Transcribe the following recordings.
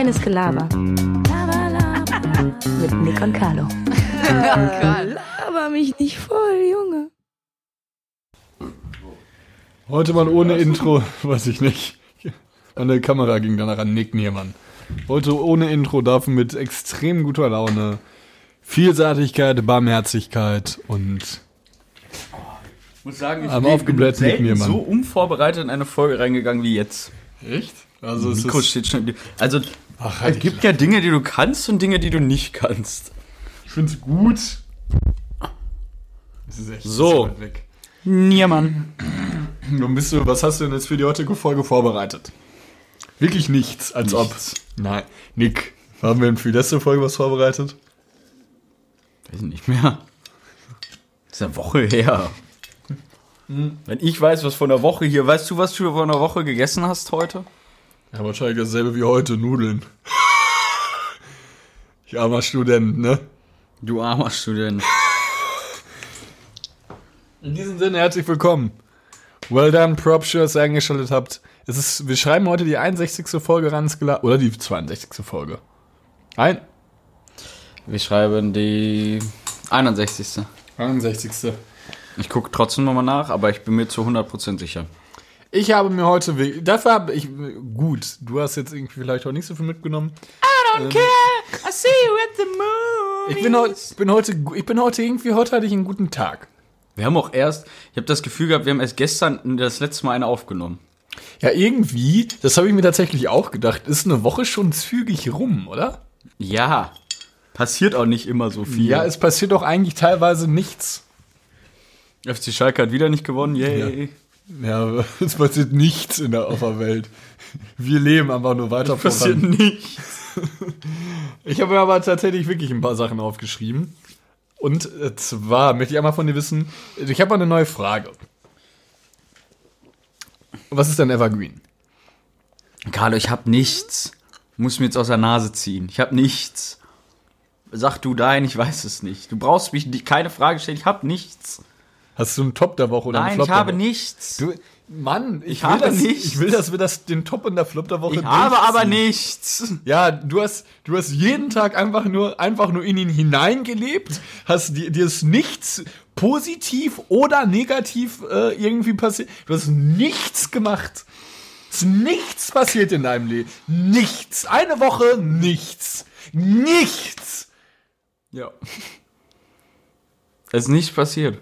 Reines Gelaber. Laber, laber. Mit Nick und Carlo. Laber mich nicht voll, Junge. Heute mal ohne Intro, weiß ich nicht. Meine Kamera ging danach an Nick Niermann. Heute ohne Intro, dafür mit extrem guter Laune, Vielseitigkeit, Barmherzigkeit und Ich muss sagen, ich bin aufgeblähten mit selten mir, Mann. so unvorbereitet in eine Folge reingegangen wie jetzt. echt? Also es Mikro ist, steht schon. Also ach, halt es gibt ja Dinge, die du kannst und Dinge, die du nicht kannst. ich find's gut. Es ist echt So. weit weg. Niemand. Nun bist du, was hast du denn jetzt für die heutige Folge vorbereitet? Wirklich nichts, als Nichts. ob. Nein. Nick, haben wir denn für die letzte Folge was vorbereitet? Weiß nicht mehr. Das ist eine Woche her. Wenn ich weiß, was von der Woche hier, weißt du, was du von der Woche gegessen hast heute? Ja, wahrscheinlich dasselbe wie heute, Nudeln. Ich armer Student, ne? Du armer Student. In diesem Sinne herzlich willkommen. Well done, Props, dass ihr eingeschaltet habt. Es ist, wir schreiben heute die 61. Folge ran, oder die 62. Folge. Ein, Wir schreiben die 61. 61. Ich gucke trotzdem nochmal nach, aber ich bin mir zu 100% sicher. Ich habe mir heute, dafür habe ich, gut, du hast jetzt irgendwie vielleicht auch nicht so viel mitgenommen. I see you at the moon. Ich bin, heu, ich bin heute, ich bin heute irgendwie, heute hatte ich einen guten Tag. Wir haben auch erst, ich habe das Gefühl gehabt, wir haben erst gestern das letzte Mal eine aufgenommen. Ja, irgendwie, das habe ich mir tatsächlich auch gedacht, ist eine Woche schon zügig rum, oder? Ja, passiert auch nicht immer so viel. Ja, es passiert doch eigentlich teilweise nichts. FC Schalke hat wieder nicht gewonnen, yay. Ja, es passiert nichts in der, auf der Welt. Wir leben einfach nur weiter Passiert voran. nicht. Ich habe mir aber tatsächlich wirklich ein paar Sachen aufgeschrieben. Und äh, zwar möchte ich einmal von dir wissen, ich habe mal eine neue Frage. Was ist denn Evergreen? Carlo, ich hab nichts. Muss mir jetzt aus der Nase ziehen. Ich hab nichts. Sag du dein, ich weiß es nicht. Du brauchst mich die- keine Frage stellen, ich hab nichts. Hast du einen Top der Woche oder einen Nein, Flop ich habe nichts. Du, Mann, ich, Ich will habe das, nichts. Ich will, dass wir das, den Top und der Flop der Woche ich habe aber nichts. Ja, du hast, du hast jeden Tag einfach nur, einfach nur in ihn hineingelebt, hast dir, dir ist nichts positiv oder negativ äh, irgendwie passiert. Du hast nichts gemacht. Es ist nichts passiert in deinem Leben. Nichts. Eine Woche nichts. Nichts. Ja. Es ist nicht passiert.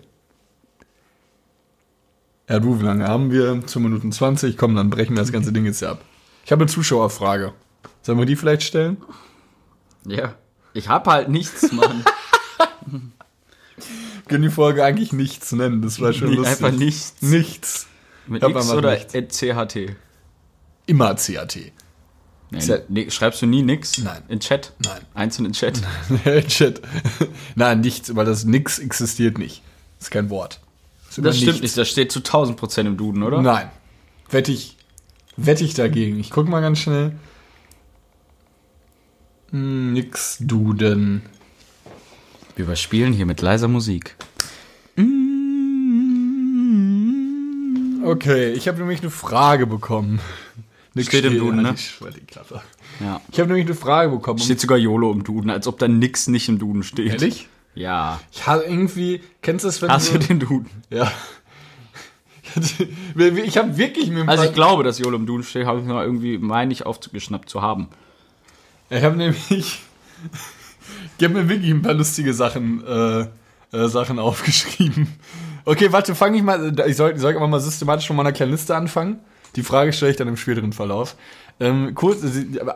Ja, du, wie lange haben wir? 2 Minuten 20. Komm, dann brechen wir das ganze Ding jetzt ab. Ich habe eine Zuschauerfrage. Sollen wir die vielleicht stellen? Ja. Ich hab halt nichts, Mann. Können die Folge eigentlich nichts nennen. Das war schon Nee, lustig. einfach nichts. Nichts. Mit hab X oder nichts. CHT? Immer CAT. Nee, nee, schreibst du nie nix? Nein. In Chat? Nein. Einzeln in Chat? Chat. Nein, nichts, weil das nix existiert nicht. Das ist kein Wort. Immer Das stimmt nichts. nicht, das steht zu 1000 Prozent im Duden, oder? Nein. Wette ich, wette ich dagegen. Ich guck mal ganz schnell. Hm, nix Duden. Wir überspielen hier mit leiser Musik. Okay, ich habe nämlich eine Frage bekommen. Nix Steht im Duden, ne? Ich. Ja. Ich habe nämlich eine Frage bekommen. Steht sogar YOLO im Duden, als ob da nix nicht im Duden steht. Ehrlich? Ja. Ich habe irgendwie, kennst du das, wenn Hast du... den Duden? Ja. Ich habe wirklich mir Also ich glaube, dass YOLO im Duden steht, habe ich mal irgendwie, meine ich, aufgeschnappt zu haben. Ich habe nämlich, ich habe mir wirklich ein paar lustige Sachen, äh, äh, Sachen aufgeschrieben. Okay, warte, fange ich mal, ich soll, soll ich aber mal systematisch von meiner kleinen Liste anfangen. Die Frage stelle ich dann im späteren Verlauf. Ähm, kurz,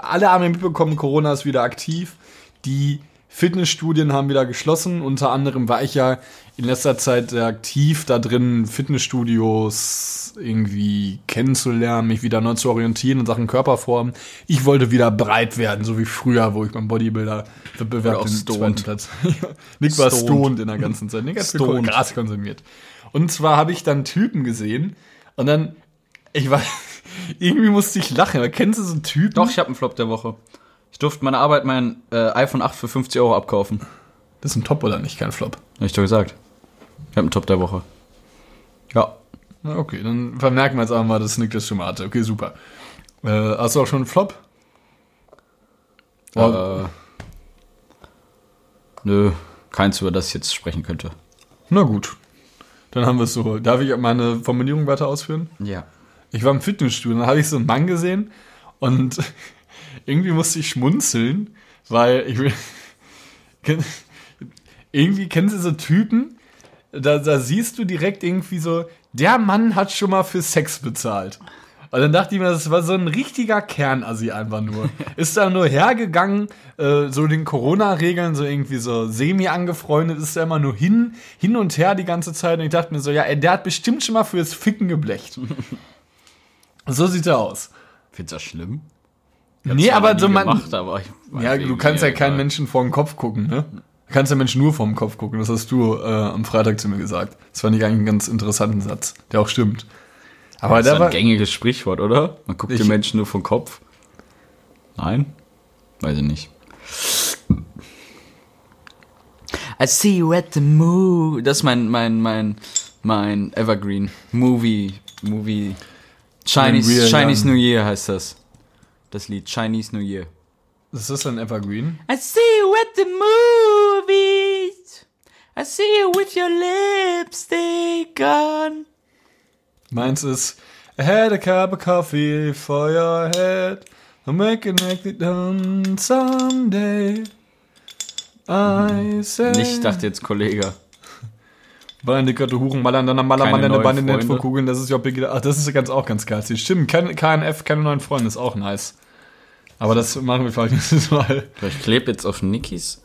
alle haben ja mitbekommen, Corona ist wieder aktiv. Die Fitnessstudien haben wieder geschlossen. Unter anderem war ich ja in letzter Zeit sehr aktiv da drin, Fitnessstudios irgendwie kennenzulernen, mich wieder neu zu orientieren in Sachen Körperform. Ich wollte wieder breit werden, so wie früher, wo ich beim Bodybuilder-Wettbewerb den stoned. zweiten Platz. Nick war Stoned. in der ganzen Zeit. Nick hat Stoned. Gras konsumiert. Und zwar habe ich dann Typen gesehen und dann, ich war, irgendwie musste ich lachen. Aber kennst du so einen Typen? Doch, ich habe einen Flop der Woche. Durfte meine Arbeit mein äh, iPhone 8 für 50 Euro abkaufen. Das ist ein Top oder nicht, kein Flop. Hab ich doch gesagt. Ich habe einen Top der Woche. Ja. Na, Okay, dann vermerken wir jetzt einfach mal, dass Nick das schon mal hatte. Okay, super. Äh, hast du auch schon einen Flop? Oh. Äh, nö, keins, über das ich jetzt sprechen könnte. Na gut. Dann haben wir es so. Darf ich meine Formulierung weiter ausführen? Ja. Ich war im Fitnessstudio, dann habe ich so einen Mann gesehen und irgendwie musste ich schmunzeln, weil ich irgendwie kennst du so Typen, da, da siehst du direkt irgendwie so, der Mann hat schon mal für Sex bezahlt. Und dann dachte ich mir, das war so ein richtiger Kernassi einfach nur. Ist da nur hergegangen, äh, so den Corona-Regeln, so irgendwie so semi angefreundet, ist da immer nur hin, hin und her die ganze Zeit. Und ich dachte mir so, ja, ey, der hat bestimmt schon mal fürs Ficken geblecht. so sieht er aus. Findest du das schlimm? Nee, aber so man. Gemacht, aber Ja, du kannst ja keinen Menschen vor den Kopf gucken, ne? Du kannst ja Menschen nur vor den Kopf gucken. Das hast du äh, am Freitag zu mir gesagt. Das fand ich eigentlich einen ganz interessanten Satz, der auch stimmt. Aber Das der ist war. ein gängiges Sprichwort, oder? Man guckt den Menschen nur vom Kopf. Nein? Weiß ich nicht. I see you at the movie. Das ist mein, mein, mein, mein Evergreen Movie, Movie. Chinese, Chinese. New Year heißt das. Das Lied Chinese New Year. Ist das ein Evergreen? I see you at the movies. I see you with your lipstick on. Meins ist I had a cup of coffee for your head. I'll make it make it done someday. I say. Nicht, ich dachte jetzt Kollege. Bandicoot, Huren, Mallern, dann Maller, Keine Maller, neuen Bande, Net, Freunde. Kugeln, das ist ja Big, ach, das ist ganz auch ganz geil. Stimmt, kein, KNF, keine neuen Freunde, ist auch nice. Aber das machen wir vielleicht nächstes Mal. Ich klebe jetzt auf Nikis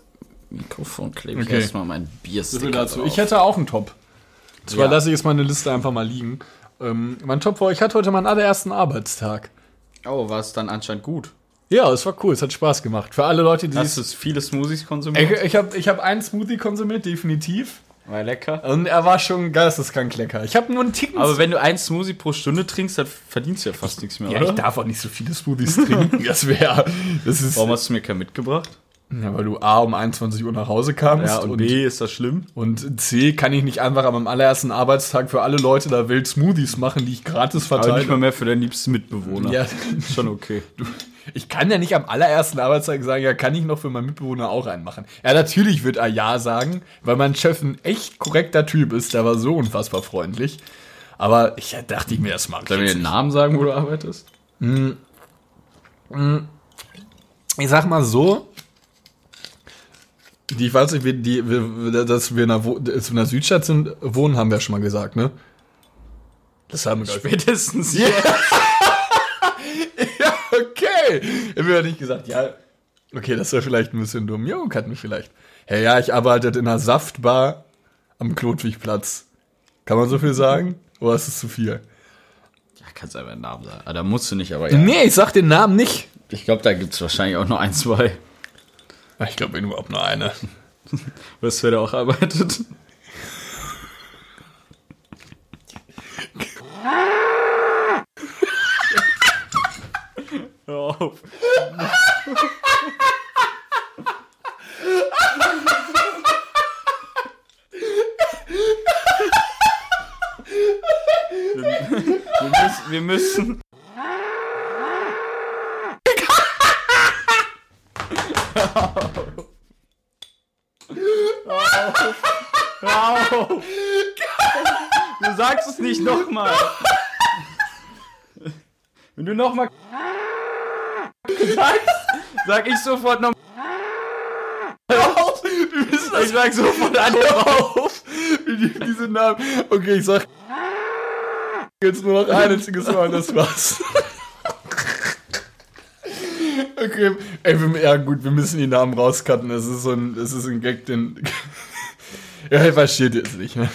Mikrofon, klebe ich Okay. erstmal mein Biersticker dazu. drauf. Ich hätte auch einen Top. Zwar Ja. lasse ich jetzt meine Liste einfach mal liegen. Ähm, mein Top war, ich hatte heute meinen allerersten Arbeitstag. Oh, war es dann anscheinend gut. Ja, es war cool, es hat Spaß gemacht. Für alle Leute, die Hast es. du viele Smoothies konsumiert? Ich, ich habe ich hab einen Smoothie konsumiert, definitiv. War lecker. Und er war schon geisteskrank lecker. Ich habe nur einen Ticken. Aber wenn du einen Smoothie pro Stunde trinkst, dann verdienst du ja fast nichts mehr, ja, oder? ich darf auch nicht so viele Smoothies trinken. Das wäre. Das ist. Warum hast du mir keinen mitgebracht? Ja, weil du A um 21 Uhr nach Hause kamst Ja, und, B, ist das schlimm? und C kann ich nicht einfach am allerersten Arbeitstag für alle Leute der Welt Smoothies machen, die ich gratis Aber nicht mal verteile. mehr für deinen liebsten Mitbewohner. Ja, Schon okay. Ich kann ja nicht am allerersten Arbeitstag sagen, ja, kann ich noch für meinen Mitbewohner auch einen machen. Ja, natürlich wird er ja sagen, weil mein Chef ein echt korrekter Typ ist, der war so unfassbar freundlich. Aber ich dachte ich mir, das mag ich wir jetzt den Namen sagen, wo du arbeitest? ich sag mal so, die, ich weiß nicht, die, wir, dass wir in einer, Wo- dass wir in einer Südstadt sind, wohnen, haben wir ja schon mal gesagt, ne? Das haben wir. Spätestens Ja, Haben wir ja nicht gesagt, ja, okay, das wäre vielleicht ein bisschen dumm. Jo, hatten wir vielleicht. Hey, ja, ich arbeite in einer Saftbar am Klotwigplatz. Kann man so viel sagen? Oder ist es zu viel? Ja, kannst einfach einen Namen sagen. Ah, da musst du nicht, aber ja. Nee, ich sag den Namen nicht. Ich glaube, da gibt es wahrscheinlich auch noch ein, zwei. Ich glaube überhaupt nur eine. Was wer da auch arbeitet. Hör auf. Wir, wir müssen, wir müssen. Hör auf. Du sagst es nicht nochmal. Wenn du nochmal sagst, sag ich sofort noch. Ich sag sofort an. auf! Die- Diese Namen. Okay, ich sag jetzt nur noch ein einziges Mal das war's. Okay, ey, wir, ja gut, wir müssen die Namen rauscutten. Das ist so ein, das ist ein Gag, den. ja, versteht jetzt nicht, ne?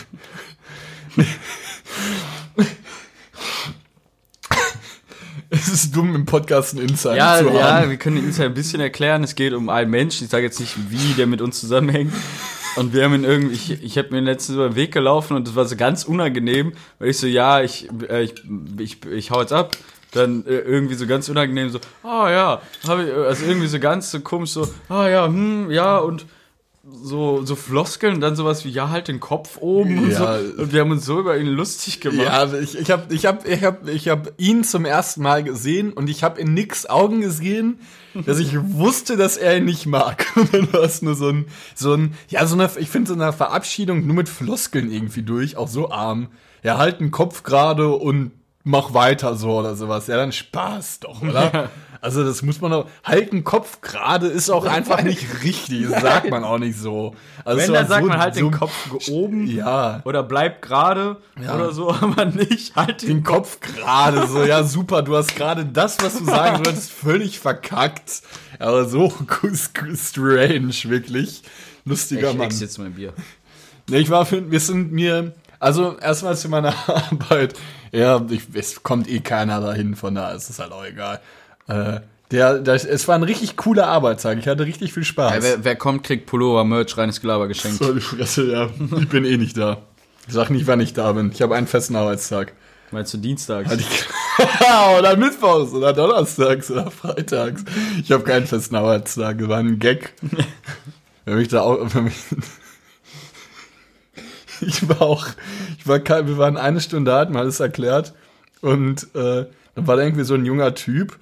Es ist dumm, im Podcast einen Insider Ja, zu ja, haben. wir können den Insider ein bisschen erklären. Es geht um einen Menschen. Ich sage jetzt nicht, wie der mit uns zusammenhängt. Und wir haben ihn irgendwie, ich, ich habe mir letztens über den Weg gelaufen und das war so ganz unangenehm, weil ich so, ja, ich, äh, ich, ich, ich hau jetzt ab. Dann äh, irgendwie so ganz unangenehm so, ah ja, habe ich, äh, also irgendwie so ganz so komisch so, ah ja, hm, ja und so, so Floskeln und dann sowas wie, ja, halt den Kopf oben und Ja. so. Und wir haben uns so über ihn lustig gemacht. Ja, ich, ich habe ich hab, ich hab, ich hab ihn zum ersten Mal gesehen und ich habe in Nicks Augen gesehen, dass ich wusste, dass er ihn nicht mag. Und dann war es nur so ein, so ein, ja, so eine, ich finde so eine Verabschiedung nur mit Floskeln irgendwie durch, auch so arm. Ja, halt den Kopf gerade und mach weiter so oder sowas. Ja, dann Spaß doch, oder? Also das muss man auch, halt den Kopf gerade ist auch einfach nicht richtig, das sagt man auch nicht so. Also Wenn, dann sagt so- man halt so, den Kopf oben Ja. oder bleib gerade Ja. oder so, aber nicht halt den den Kopf gerade so, ja super, du hast gerade das, was du sagen solltest, völlig verkackt. Aber so strange, wirklich. Lustiger Ich Mann. ex jetzt mein Bier. Nee, ich war für, wir sind mir, also erstmal zu meiner Arbeit, ja, ich, es kommt eh keiner dahin, von da ist es halt auch egal. Äh, der, der, es war ein richtig cooler Arbeitstag, ich hatte richtig viel Spaß. Ja, wer, wer kommt, kriegt Pullover, Merch, reines Gelaber geschenkt. so die Fresse, ja. Ich bin eh nicht da. Ich sag nicht, wann ich da bin. Ich habe einen festen Arbeitstag. Meinst du dienstags? Ich- oder Mittwochs oder Donnerstags oder Freitags. Ich habe keinen festen Arbeitstag. Das war ein Gag. Wenn mich da auch. Wenn mich ich war auch. Ich war kein, wir waren eine Stunde da, hatten wir alles erklärt. Und äh, dann war da irgendwie so ein junger Typ.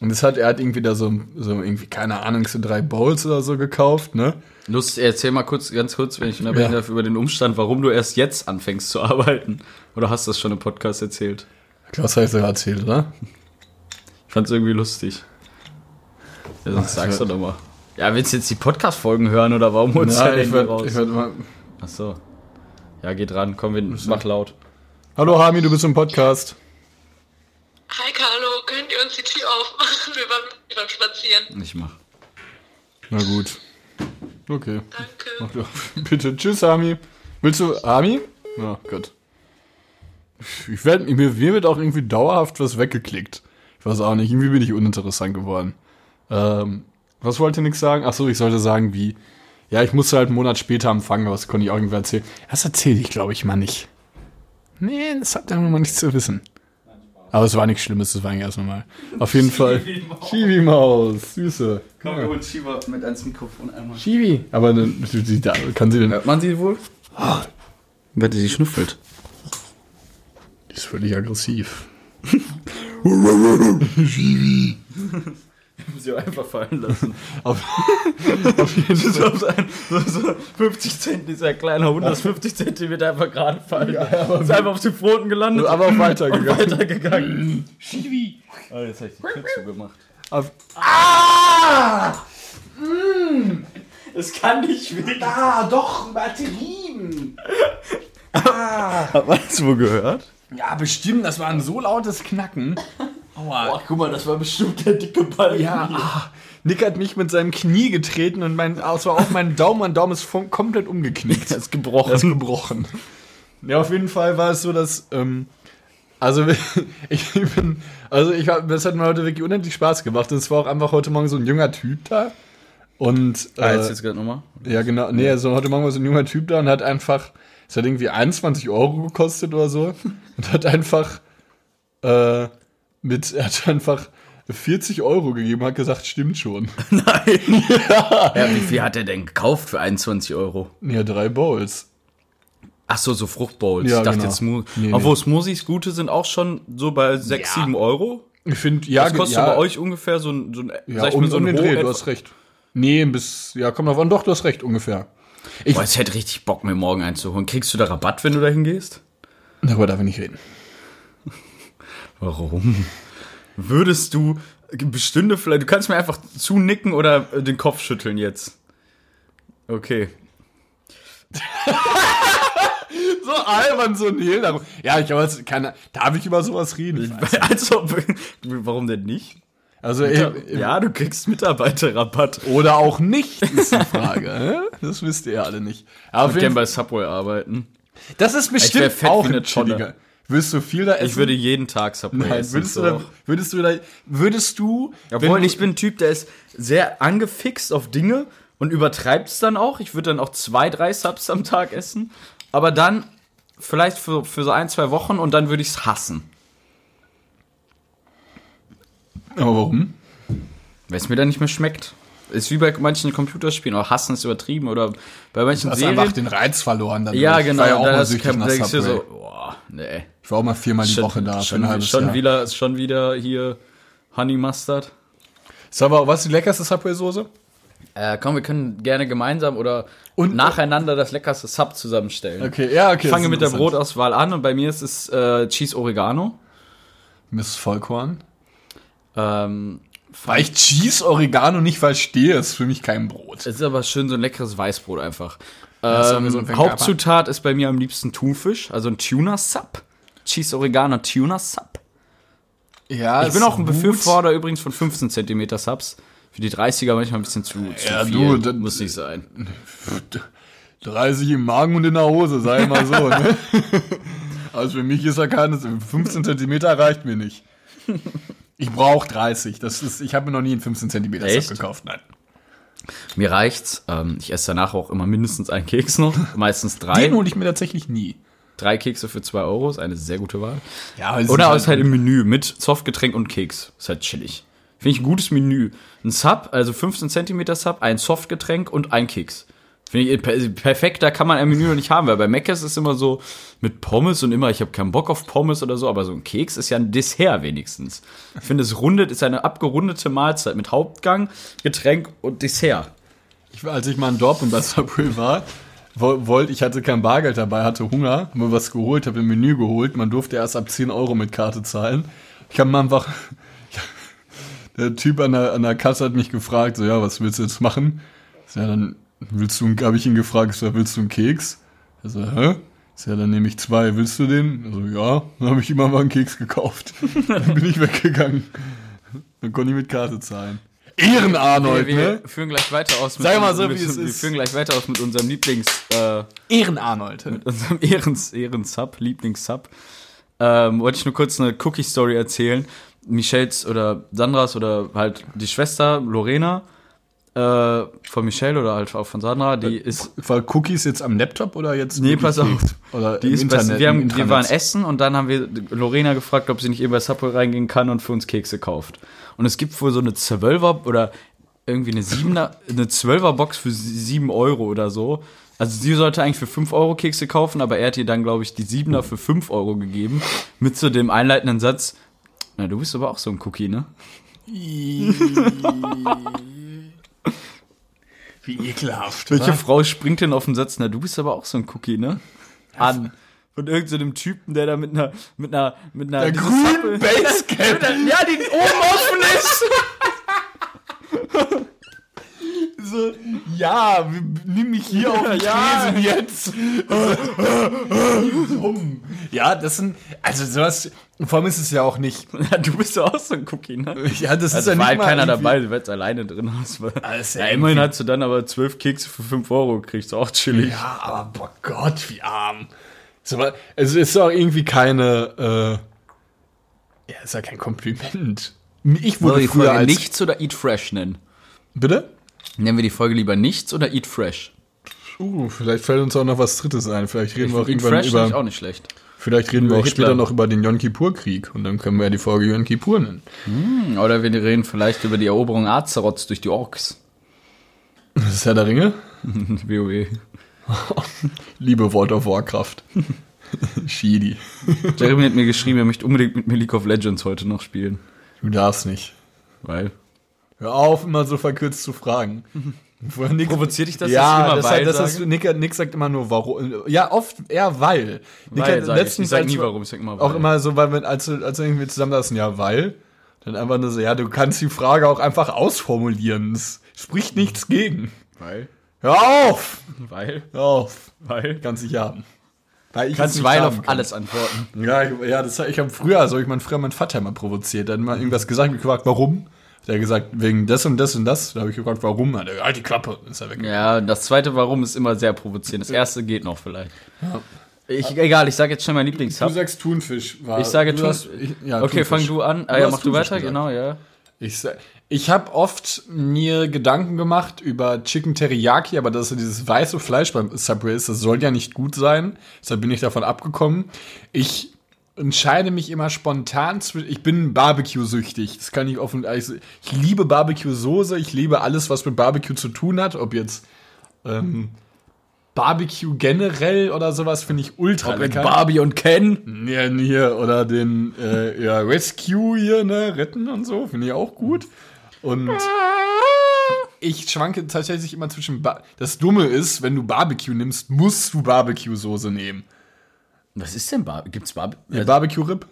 Und das hat, er hat irgendwie da so, so irgendwie, keine Ahnung, so drei Bowls oder so gekauft, ne? Lust, erzähl mal kurz, ganz kurz, wenn ich unterbrechen Ja. darf, über den Umstand, warum du erst jetzt anfängst zu arbeiten. Oder hast du das schon im Podcast erzählt? Klaus hat ja erzählt, oder? Ich fand's irgendwie lustig. Ja, sonst Ach, sagst du doch mal. Ja, willst du jetzt die Podcast-Folgen hören oder warum holst du dein ich werd, raus? ich werd mal, Ach so. Ja, geht ran, komm, wir, mach laut. Hallo Hami, du bist im Podcast. Hi Carlo, könnt ihr uns die Tür aufmachen? Wir waren beim Spazieren. Ich mach. Na gut. Okay. Danke. Mach doch. Bitte. Tschüss, Hami. Willst du Hami? Ja, gut. Ich werd, mir, mir wird auch irgendwie dauerhaft was weggeklickt. Ich weiß auch nicht, irgendwie bin ich uninteressant geworden. Ähm, was wollte nix sagen? Ach so, ich sollte sagen, wie. Ja, ich musste halt einen Monat später empfangen, aber das konnte ich auch irgendwer erzählen. Das erzähle ich, glaube ich, mal nicht. Nee, das hat dann mal nichts zu wissen. Aber es war nichts Schlimmes, das war eigentlich erst normal. Auf jeden Fall. Chibi-Maus, Süße. Komm, wir holen Shiva mit ans Mikrofon einmal. Chibi. Aber dann, da, kann sie denn. Hört man sie wohl? Wette, sie schnüffelt. Die ist völlig aggressiv. Sie einfach fallen lassen. Auf, auf jeden Fall. so, so, ein- so, so 50 Zentimeter, dieser kleiner Hund, das 50 Zentimeter einfach gerade fallen. ist einfach auf den Pfoten gelandet. Aber auch weitergegangen. weitergegangen. Shivi! Oh, jetzt hab ich die Tür zugemacht. Auf, Es kann nicht weg. ah, doch, übertrieben. Hat man das wohl gehört? Ja, bestimmt, das war ein so lautes Knacken. Aua. Boah, guck mal, das war bestimmt der dicke Ball. Ja, ah, Nick hat mich mit seinem Knie getreten und mein, es war auch mein Daumen, mein Daumen ist vom, komplett umgeknickt. Das ist gebrochen. Er ist gebrochen. Ja, auf jeden Fall war es so, dass, ähm, also ich bin, also ich hab, das hat mir heute wirklich unendlich Spaß gemacht. Und es war auch einfach heute Morgen so ein junger Typ da. Und Ah, äh, jetzt jetzt gerade nochmal. ja, genau, nee, also heute Morgen war so ein junger Typ da und hat einfach, es hat irgendwie 21 Euro gekostet oder so. Und hat einfach, äh, mit, er hat einfach 40 Euro gegeben, hat gesagt, stimmt schon. Nein. Ja. wie viel hat er denn gekauft für 21 Euro? Ja, drei Bowls. Ach so, so Fruchtbowls. Ja, ich dachte genau. jetzt. Nee, Obwohl nee. Smoothies gute sind auch schon so bei 6, Ja. 7 Euro. Ich finde, ja, Was kostet ja, bei euch ungefähr so ein, so ein Ja, um, so um den Dreh, du hast recht. Nee, bis, ja, komm drauf an, doch, du hast recht, ungefähr. Ich, Boah, ich hätte richtig Bock, mir morgen einzuholen. Kriegst du da Rabatt, wenn du da hingehst? darüber darf ich nicht reden. Warum? Würdest du, bestünde vielleicht, du kannst mir einfach zunicken oder äh, den Kopf schütteln jetzt. Okay. So albern, so ein Hehl. Ja, ich habe jetzt keine, darf ich über sowas reden? Also, warum denn nicht? Also, äh, Ja, du kriegst Mitarbeiterrabatt. oder auch nicht, ist die Frage. das wisst ihr alle nicht. Aber Ich jeden gerne bei Subway arbeiten. das ist bestimmt fett auch wie eine ein chilliger. Würdest du viel da essen? Ich würde jeden Tag Subway Nein, essen. würdest, so. du da, würdest du da, würdest du, Obwohl, du- ich bin ein Typ, der ist sehr angefixt auf Dinge und übertreibt es dann auch. Ich würde dann auch zwei, drei Subs am Tag essen. Aber dann vielleicht für, für so ein, zwei Wochen und dann würde ich es hassen. aber warum? Weil es mir dann nicht mehr schmeckt. Ist wie bei manchen Computerspielen, oder hassen ist übertrieben, oder bei manchen Du hast Serien. einfach den Reiz verloren. Dadurch. ja, Ich genau, war ja auch dann mal süchtig nach Subway. so, boah, nee. Ich war auch mal viermal die Schon, Woche da für schon, ein halbes schon Jahr. wieder, schon wieder hier Honey Mustard. Sag mal, was ist die leckerste Subway-Soße? Äh, komm, wir können gerne gemeinsam oder Und- nacheinander das leckerste Sub zusammenstellen. Okay, ja, okay. Ich fange mit der. Brotauswahl an und bei mir ist es äh, Cheese Oregano. Miss Vollkorn. Ähm, Weil ich Cheese Oregano nicht verstehe, ist für mich kein Brot. es ist aber schön so ein leckeres Weißbrot einfach. Ähm, so ein Fänger- Hauptzutat ist bei mir am liebsten Thunfisch, also ein Tuna Sub. Cheese Oregano Tuna Sub. Ja, Ich bin auch ein Befürworter übrigens von 15 cm Subs. Für die 30er manchmal ein bisschen zu, zu Ja, viel. du, das- muss nicht sein. 30 im Magen und in der Hose, sei mal so. Ne? also für mich ist er keine 15 Zentimeter reicht mir nicht. Ich brauche 30. Das ist, ich habe mir noch nie einen 15 Zentimeter Echt? Sub gekauft. Nein. Mir reicht's. Ähm, ich esse danach auch immer mindestens einen Keks noch. Meistens drei. Den hole ich mir tatsächlich nie. Drei Kekse für 2 Euro ist eine sehr gute Wahl. Ja, es Oder ist ist halt im Menü mit Softgetränk und Keks. Ist halt chillig. Finde ich ein gutes Menü. Ein Sub, also 15 cm Sub, ein Softgetränk und ein Keks. Finde ich per perfekt, da kann man ein Menü noch nicht haben, weil bei Mc's ist es immer so mit Pommes und immer, ich habe keinen Bock auf Pommes oder so, aber so ein Keks ist ja ein Dessert wenigstens. Ich finde, es rundet, ist eine abgerundete Mahlzeit mit Hauptgang, Getränk und Dessert. Ich, als ich mal in Dortmund bei Subway war, wo- wollte, ich hatte kein Bargeld dabei, hatte Hunger, hab mir was geholt, habe ein Menü geholt. Man durfte erst ab 10 Euro mit Karte zahlen. Ich habe mir einfach, der Typ an der, an der Kasse hat mich gefragt, so, ja, was willst du jetzt machen? Ja, dann willst du, habe ich ihn gefragt, so, willst du einen Keks? Er so, hä? Ich so, Ja, dann nehme ich zwei, willst du den? Also ja, dann habe ich immer mal einen Keks gekauft. dann bin ich weggegangen. Dann konnte ich mit Karte zahlen. Ehren-Arnold, wir ne? führen gleich weiter aus mit, Sag mal so, mit, wie es wir ist. führen gleich weiter aus mit unserem Lieblings äh, Ehren-Arnold. unserem Ehrens, Ehrensub, Lieblingssub, ähm, wollte ich nur kurz eine Cookie-Story erzählen. Michelles oder Sandras oder halt die Schwester Lorena äh, von Michelle oder halt auch von Sandra, die ist, War Cookies jetzt am Laptop oder jetzt? nee, pass auf? Oder die im ist Internet, bei, wir, haben, wir waren essen und dann haben wir Lorena gefragt, ob sie nicht eben bei Subway reingehen kann und für uns Kekse kauft. Und es gibt wohl so eine Zwölfer oder irgendwie eine Siebener, eine Zwölfer-Box für sieben Euro oder so. Also sie sollte eigentlich für 5 Euro Kekse kaufen, aber er hat ihr dann, glaube ich, die Siebener für 5 Euro gegeben. Mit so dem einleitenden Satz, na, du bist aber auch so ein Cookie, ne? Wie ekelhaft. Welche Frau springt denn auf den Satz, na, du bist aber auch so ein Cookie, ne? An. Von irgendeinem Typen, der da mit einer, mit einer, mit einer, Der grünen Basecap. ja, die oben offen ist. So, ja, nimm mich hier auf die Ja. Tresen jetzt. Ja, das sind, also sowas, vor allem ist es ja auch nicht, Ja, du bist doch auch so ein Cookie, ne? ja, das ist Also ja war nicht halt keiner irgendwie- dabei, du wärst alleine drin. Das war, Alles ja, ja immerhin hast du dann aber zwölf Kekse für 5 Euro gekriegt, ist auch chillig. Ja, aber boah Gott, wie arm. So, aber es ist auch irgendwie keine, äh, ja, ist ja kein Kompliment. Ich wurde wir die früher als, nichts oder Eat Fresh nennen? bitte? Nennen wir die Folge lieber nichts oder Eat Fresh? Uh, vielleicht fällt uns auch noch was Drittes ein. Vielleicht reden wir auch Eat irgendwann Fresh ich über, auch nicht schlecht. vielleicht reden wir über auch Hitler. später noch über den Yom Kippur Krieg und dann können wir ja die Folge Yom Kippur nennen. Hm, Oder wir reden vielleicht über die Eroberung Azeroths durch die Orks. Das ist ja der Ringe. WoW. Liebe World of Warcraft. Shidi. Jeremy hat mir geschrieben, er möchte unbedingt mit mir League of Legends heute noch spielen. Du darfst nicht. Weil. Hör auf, immer so verkürzt zu fragen. Vorher Nick, Provoziert dich das, ja, ich immer das, weil halt, das? Nick, Nick sagt immer nur warum. Ja, oft eher weil. Nick Weil, hat sag ich. letztens Ich sag als nie warum, ich sag immer Auch weil. immer so, weil wir, als, wir- als wir irgendwie zusammen saßen, ja, weil. Dann einfach nur so, ja, du kannst die Frage auch einfach ausformulieren. Es spricht nichts gegen. Weil. Hör auf! Weil. Hör auf. Weil. Kannst nicht haben. Weil ich Kannst weil auf kann. alles antworten. Ja, ich, ja das, ich habe früher, also ich mein früher meinen Vater immer provoziert. Dann mal irgendwas gesagt, mich gefragt, warum. Der hat gesagt, wegen das und das und das. Da habe ich gefragt, warum. Hat er, halt die Klappe. Ist er weg. Ja, das zweite Warum ist immer sehr provozierend. Das erste geht noch vielleicht. Ich, egal, ich sage jetzt schon mein Du Lieblingshub. sagst Thunfisch. War, Ich sage du Thun- hast- ich, ja, Okay, Thunfisch. fang du an. Ah, Du ja, mach du weiter, gesagt. genau, ja. Ich, ich habe oft mir Gedanken gemacht über Chicken Teriyaki, aber dass dieses weiße Fleisch beim Subway ist, das soll ja nicht gut sein. Deshalb bin ich davon abgekommen. Ich entscheide mich immer spontan zwischen. Ich bin Barbecue-süchtig. Das kann ich offen. Also ich liebe Barbecue-Soße. Ich liebe alles, was mit Barbecue zu tun hat. Ob jetzt ähm, Barbecue generell oder sowas, finde ich ultra Ob mit lecker. Barbie und Ken. Ja, hier, oder den äh, ja, Rescue hier, ne, retten und so, finde ich auch gut. Und ich schwanke tatsächlich immer zwischen. Ba das Dumme ist, wenn du Barbecue nimmst, musst du Barbecue-Soße nehmen. Was ist denn Barbie? Gibt's Barbie? Ja, Barbecue-Rib?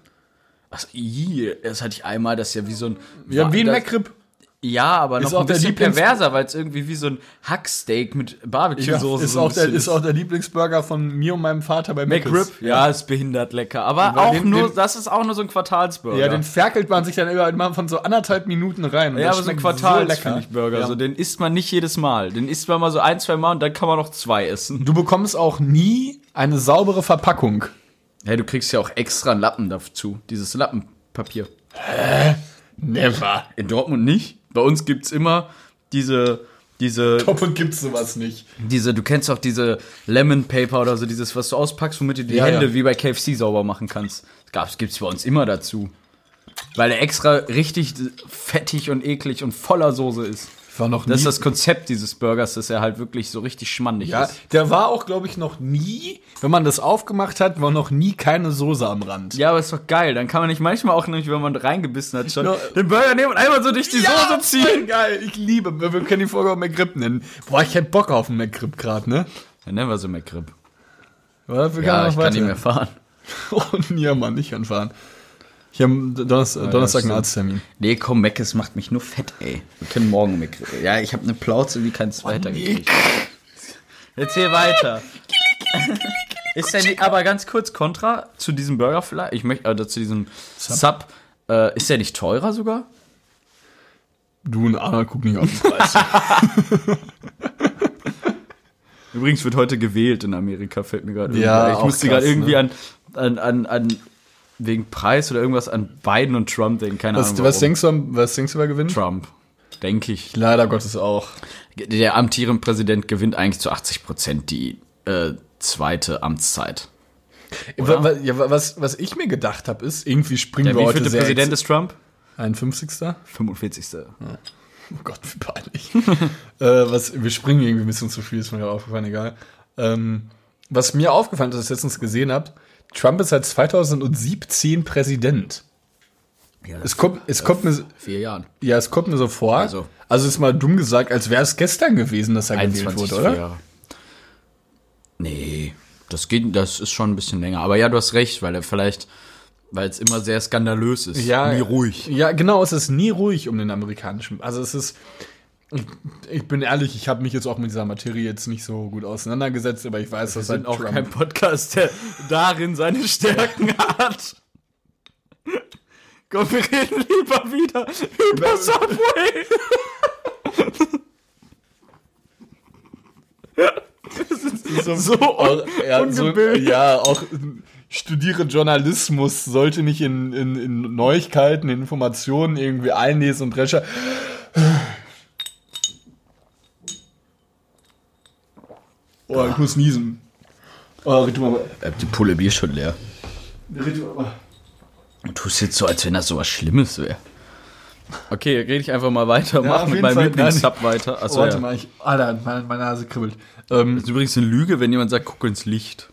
Ach, ii, das hatte ich einmal, das ist ja wie so ein. Ja, wie ein das- McRib. Ja, aber Ist noch auch ein bisschen perverser, weil es irgendwie wie so ein Hacksteak mit Ja, Barbecue-Soße ist, so ein auch der, ist auch der Lieblingsburger von mir und meinem Vater bei McRib? Mc's. Ja, ist behindert lecker. Aber auch den- nur, den- das ist auch nur so ein Quartalsburger. Ja, den ferkelt man sich dann immer, von so anderthalb Minuten rein. Ja aber so ein Quartals-Burger. Ja. So, den isst man nicht jedes Mal. Den isst man mal so ein, zwei Mal und dann kann man noch zwei essen. Du bekommst auch nie eine saubere Verpackung. Hey, du kriegst ja auch extra einen Lappen dazu. Dieses Lappenpapier. Never. In Dortmund nicht. Bei uns gibt's immer diese, diese, Doppelt gibt's sowas nicht. diese, du kennst auch diese Lemon Paper oder so, dieses, was du auspackst, womit du die Ja, Hände ja. wie bei KFC sauber machen kannst. Das gab's, gibt's bei uns immer dazu. Weil er extra richtig fettig und eklig und voller Soße ist. War noch nie. Das ist das Konzept dieses Burgers, dass er halt wirklich so richtig schmandig ja, ist. der war auch, glaube ich, noch nie, wenn man das aufgemacht hat, war noch nie keine Soße am Rand. Ja, aber ist doch geil. Dann kann man nicht manchmal auch nämlich, wenn man reingebissen hat, schon Ja. den Burger nehmen und einmal so durch die Soße ziehen. geil. Ich liebe, wir wir können die Folge auch McRib nennen. Boah, ich hätte Bock auf einen McRib gerade, ne? Dann nennen wir so wir Ja, ich kann nicht mehr fahren. Oh, ja, Mann, ich kann fahren. Ich habe Donnerstag, Donnerstag einen. Arzttermin. Nee, komm, Meckes macht mich nur fett, ey. Wir können morgen McRib. Ja, ich habe eine Plauze wie kein zweiter gekriegt. Erzähl weiter. Ist der nicht, aber ganz kurz Kontra zu diesem Burger vielleicht? Ich möchte, oder zu diesem Sub. äh, ist der nicht teurer sogar? Du und Anna gucken nicht auf den Preis. Übrigens wird heute gewählt in Amerika, fällt mir gerade Ja. Ich musste gerade irgendwie ne? an, an, an, an, wegen Preis oder irgendwas an Biden und Trump denken. Keine was, Ahnung. was, warum. denkst du, was denkst du, wer gewinnt? Trump? Denke ich. Leider Gottes auch. Der amtierende Präsident gewinnt eigentlich zu 80 Prozent die äh, zweite Amtszeit. Wa- Ja, wa- was, was ich mir gedacht habe, ist, irgendwie springen Der wir heute sehr Präsident ex- ist Trump? 51. 45. Oh Gott, wie peinlich. äh, was, wir springen irgendwie ein bisschen zu viel, ist mir gerade aufgefallen, egal. Ähm, was mir aufgefallen ist, als ich letztens gesehen habe, Trump ist seit 2017 Präsident. Ja, Es kommt, es kommt mir, vier Jahren. ja, es kommt mir so vor. Also. Also ist mal dumm gesagt, als wäre es gestern gewesen, dass er gewählt 21 wurde, oder? Jahre. Nee, das geht, das ist schon ein bisschen länger. Aber ja, du hast recht, weil er vielleicht, weil es immer sehr skandalös ist. Ja, nie ruhig. Ja, genau, es ist nie ruhig um den amerikanischen. Also es ist, ich, bin ehrlich, ich habe mich jetzt auch mit dieser Materie jetzt nicht so gut auseinandergesetzt, aber ich weiß, Wir dass sind auch Trump- kein Podcast, der darin seine Stärken hat. Komm, wir reden lieber wieder über Subway. so, So auch, ja, so, ja, auch studiere Journalismus, sollte nicht in, in, in Neuigkeiten, in Informationen irgendwie einlesen und recherchieren. Oh, ich muss niesen. Oh, red du mal. Die Pulle Bier schon leer. Red du mal. Du tust jetzt so, als wenn das so was Schlimmes wäre. Okay, rede ich einfach mal weiter, Ja, mach mit meinem. Lieblingssub weiter. Achso, Warte ja. mal, ich, Alter, meine, meine Nase kribbelt. Ähm, Das ist übrigens eine Lüge, wenn jemand sagt, guck ins Licht.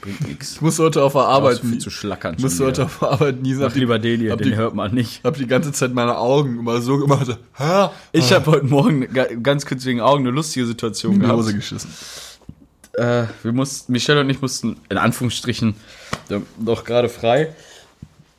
Bringt nichts. ich muss heute auf der Arbeit, viel zu schlackern. ich muss heute auf der Arbeit niesen. Mach lieber den hier, den die- hört man nicht. hab die ganze Zeit meine Augen immer so gemacht. Hä? Ich habe heute Morgen ga- ganz kurz wegen Augen eine lustige Situation in die gehabt. Hose geschissen. äh, wir mussten, Michelle und ich mussten in Anführungsstrichen noch gerade frei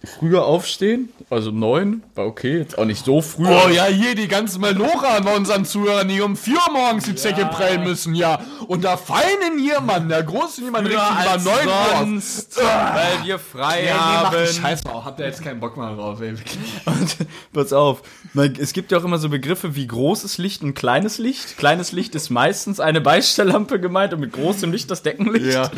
früher aufstehen, also um neun, war okay, jetzt auch nicht so früh. Oh ja, hier die ganzen Melora bei unseren Zuhörern, die um vier Uhr morgens die Zeche prellen müssen, ja. Und da feinen hier, Mann, der große jemand richtig über neun Uhr. sonst, weil wir frei haben. Scheiß drauf, habt ihr jetzt keinen Bock mehr drauf, ey. Und, pass auf, man- es gibt ja auch immer so Begriffe wie großes Licht und kleines Licht. Kleines Licht ist meistens eine Beistelllampe gemeint und mit großem Licht das Deckenlicht. Ja,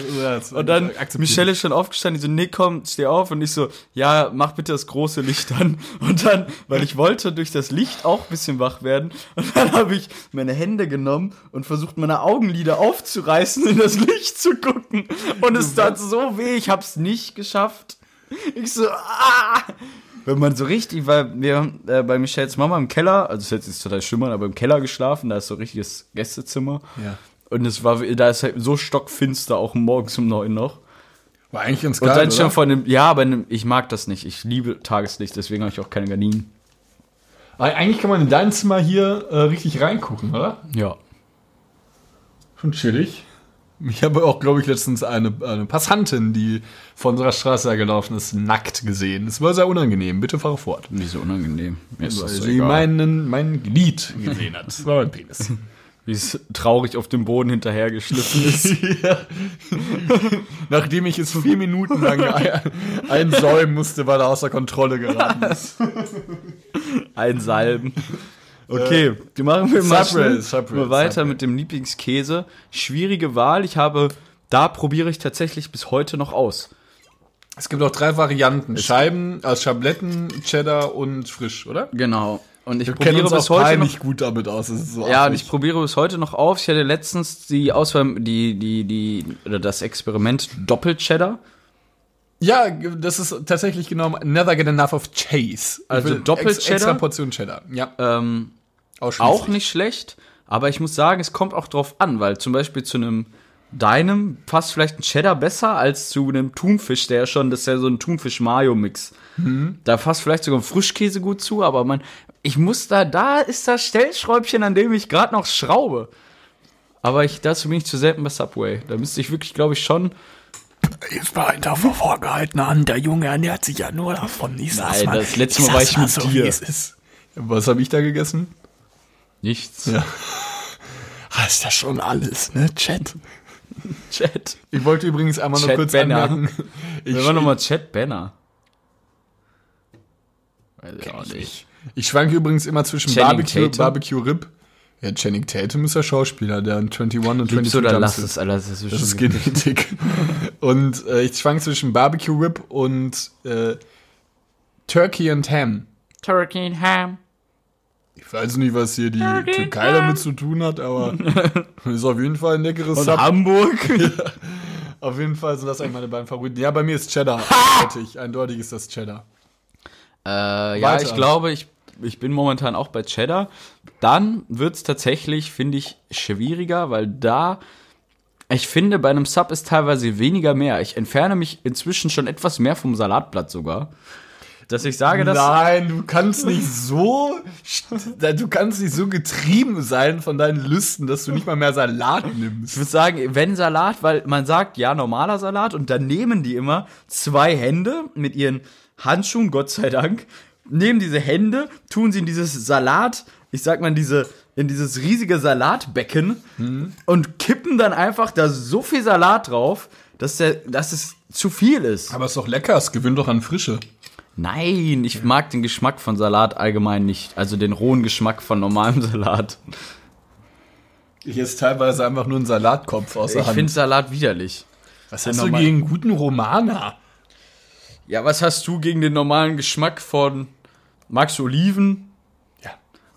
Und dann, Michelle ist schon aufgestanden, die so, nee, komm, steh auf. Und ich so, ja, ja, mach bitte das große Licht an. Und dann, weil ich wollte durch das Licht auch ein bisschen wach werden. Und dann habe ich meine Hände genommen und versucht, meine Augenlider aufzureißen, in das Licht zu gucken. Und es tat so weh, ich hab's nicht geschafft. Ich so, ah! Wenn man so richtig, weil wir äh, bei Michelles Mama im Keller, also es ist jetzt total schimmern, aber im Keller geschlafen, da ist so ein richtiges Gästezimmer. Ja. Und es war, da ist halt so stockfinster, auch morgens um neun noch. War eigentlich ganz Und geil, dann schon von dem, ja, aber ne- ich mag das nicht. Ich liebe Tageslicht, deswegen habe ich auch keine Gardinen. Aber Eigentlich kann man in dein Zimmer hier äh, richtig reingucken, oder? Ja. Schon chillig. Ich habe auch, glaube ich, letztens eine, eine Passantin, die von unserer Straße her gelaufen ist, nackt gesehen. Es war sehr unangenehm. Bitte fahre fort. Wie so unangenehm. Mir ist Weil das so sie egal. meinen, mein Glied gesehen hat. Das war mein Penis. Wie es traurig auf dem Boden hinterhergeschliffen ist. ja. Nachdem ich es vier Minuten lang ein, einsäumen musste, weil er außer Kontrolle geraten ist. Ein Salben. Okay, die machen wir mal, Subway, mal weiter Subway. mit dem Lieblingskäse. Schwierige Wahl. Ich habe, da probiere ich tatsächlich bis heute noch aus. Es gibt auch drei Varianten. Scheiben, also Schabletten, Cheddar und frisch, oder? Genau. Und ich Wir probiere bis heute noch, gut damit aus. So Ja, und ich probiere bis heute noch auf. Ich hatte letztens die Auswahl, die, die, die, oder das Experiment Doppel-Cheddar. Ja, das ist tatsächlich genau never get enough of Chase. Also ex, Extra? Portion Cheddar. Ja, Ähm, auch nicht schlecht, aber ich muss sagen, es kommt auch drauf an, weil zum Beispiel zu einem deinem passt vielleicht ein Cheddar besser als zu einem Thunfisch, der ja schon, das ist ja so ein Thunfisch-Mayo-Mix. Da passt vielleicht sogar ein Frischkäse gut zu, aber man, ich muss da, da ist das Stellschräubchen, an dem ich gerade noch schraube. Aber ich, dazu bin ich zu selten bei Subway. Da müsste ich wirklich, glaube ich, schon. Jetzt war hinter vorgehaltener Hand. Der Junge ernährt sich ja nur davon. Ich Nein, mal. das letzte Mal war ich mit so, dir. ist. Was habe ich da gegessen? Nichts. Ja. Hast das schon alles, ne, Chat? Chat. Ich wollte übrigens einmal nur kurz Banner. anmerken. Ich, Wir waren nochmal Chat Banner. Weiß ich auch ich, nicht. Ich schwanke übrigens immer zwischen Channing Barbecue, Tatum? Barbecue Rib. Ja, Channing Tatum ist ja Schauspieler, der in 21 und 22 Liebst oder lass es, Alter. Das ist, Das ist Genetik. und äh, ich schwank zwischen Barbecue Rib und äh, Turkey and Ham. Turkey and Ham. Ich weiß nicht, was hier die Türkei damit zu tun hat, aber ist auf jeden Fall ein leckeres Und Sub. Hamburg. Auf jeden Fall sind das eigentlich meine beiden Favoriten. Ja, bei mir ist Cheddar. Eindeutig, eindeutig ist das Cheddar. Äh, ja, ich glaube, ich, ich bin momentan auch bei Cheddar. Dann wird's tatsächlich, finde ich, schwieriger, weil da, ich finde, bei einem Sub ist teilweise weniger mehr. Ich entferne mich inzwischen schon etwas mehr vom Salatblatt sogar. Dass ich sage, dass. Nein, du kannst nicht so, du kannst nicht so getrieben sein von deinen Lüsten, dass du nicht mal mehr Salat Ich nimmst. würde sagen, wenn Salat, weil man sagt, ja, normaler Salat und dann nehmen die immer zwei Hände mit ihren Handschuhen, Gott sei Dank, nehmen diese Hände, tun sie in dieses Salat, ich sag mal, diese, in dieses riesige Salatbecken und kippen dann einfach da so viel Salat drauf, dass, der, dass es zu viel ist. Aber ist doch lecker, es gewinnt doch an Frische. Nein, ich mag den Geschmack von Salat allgemein nicht. Also den rohen Geschmack von normalem Salat. Ich esse teilweise einfach nur einen Salatkopf aus der Ich Hand. finde Salat widerlich. Was hast du normal- gegen guten Romaner? Ja, was hast du gegen den normalen Geschmack von. Magst du Oliven? Ja.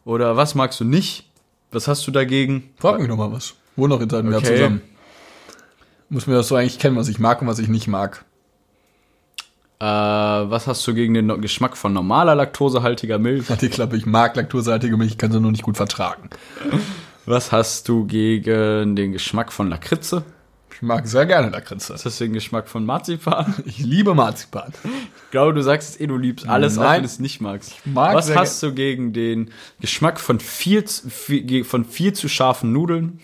Oder was magst du nicht? Was hast du dagegen? Frag mich noch mal was. Wo noch hinter mir Okay. zusammen? Muss mir das so eigentlich kennen, was ich mag und was ich nicht mag. Äh, was hast du gegen den no Geschmack von normaler laktosehaltiger Milch? Hat die Klappe, ich mag laktosehaltige Milch, ich kann sie nur nicht gut vertragen. Was hast du gegen den Geschmack von Lakritze? Ich mag sehr gerne Lakritze. Hast du den Geschmack von Marzipan? Ich liebe Marzipan. Ich glaube, du sagst es eh, du liebst alles, auch Nein. wenn du es nicht magst. mag was hast du gegen den Geschmack von viel, zu- viel, von viel zu scharfen Nudeln?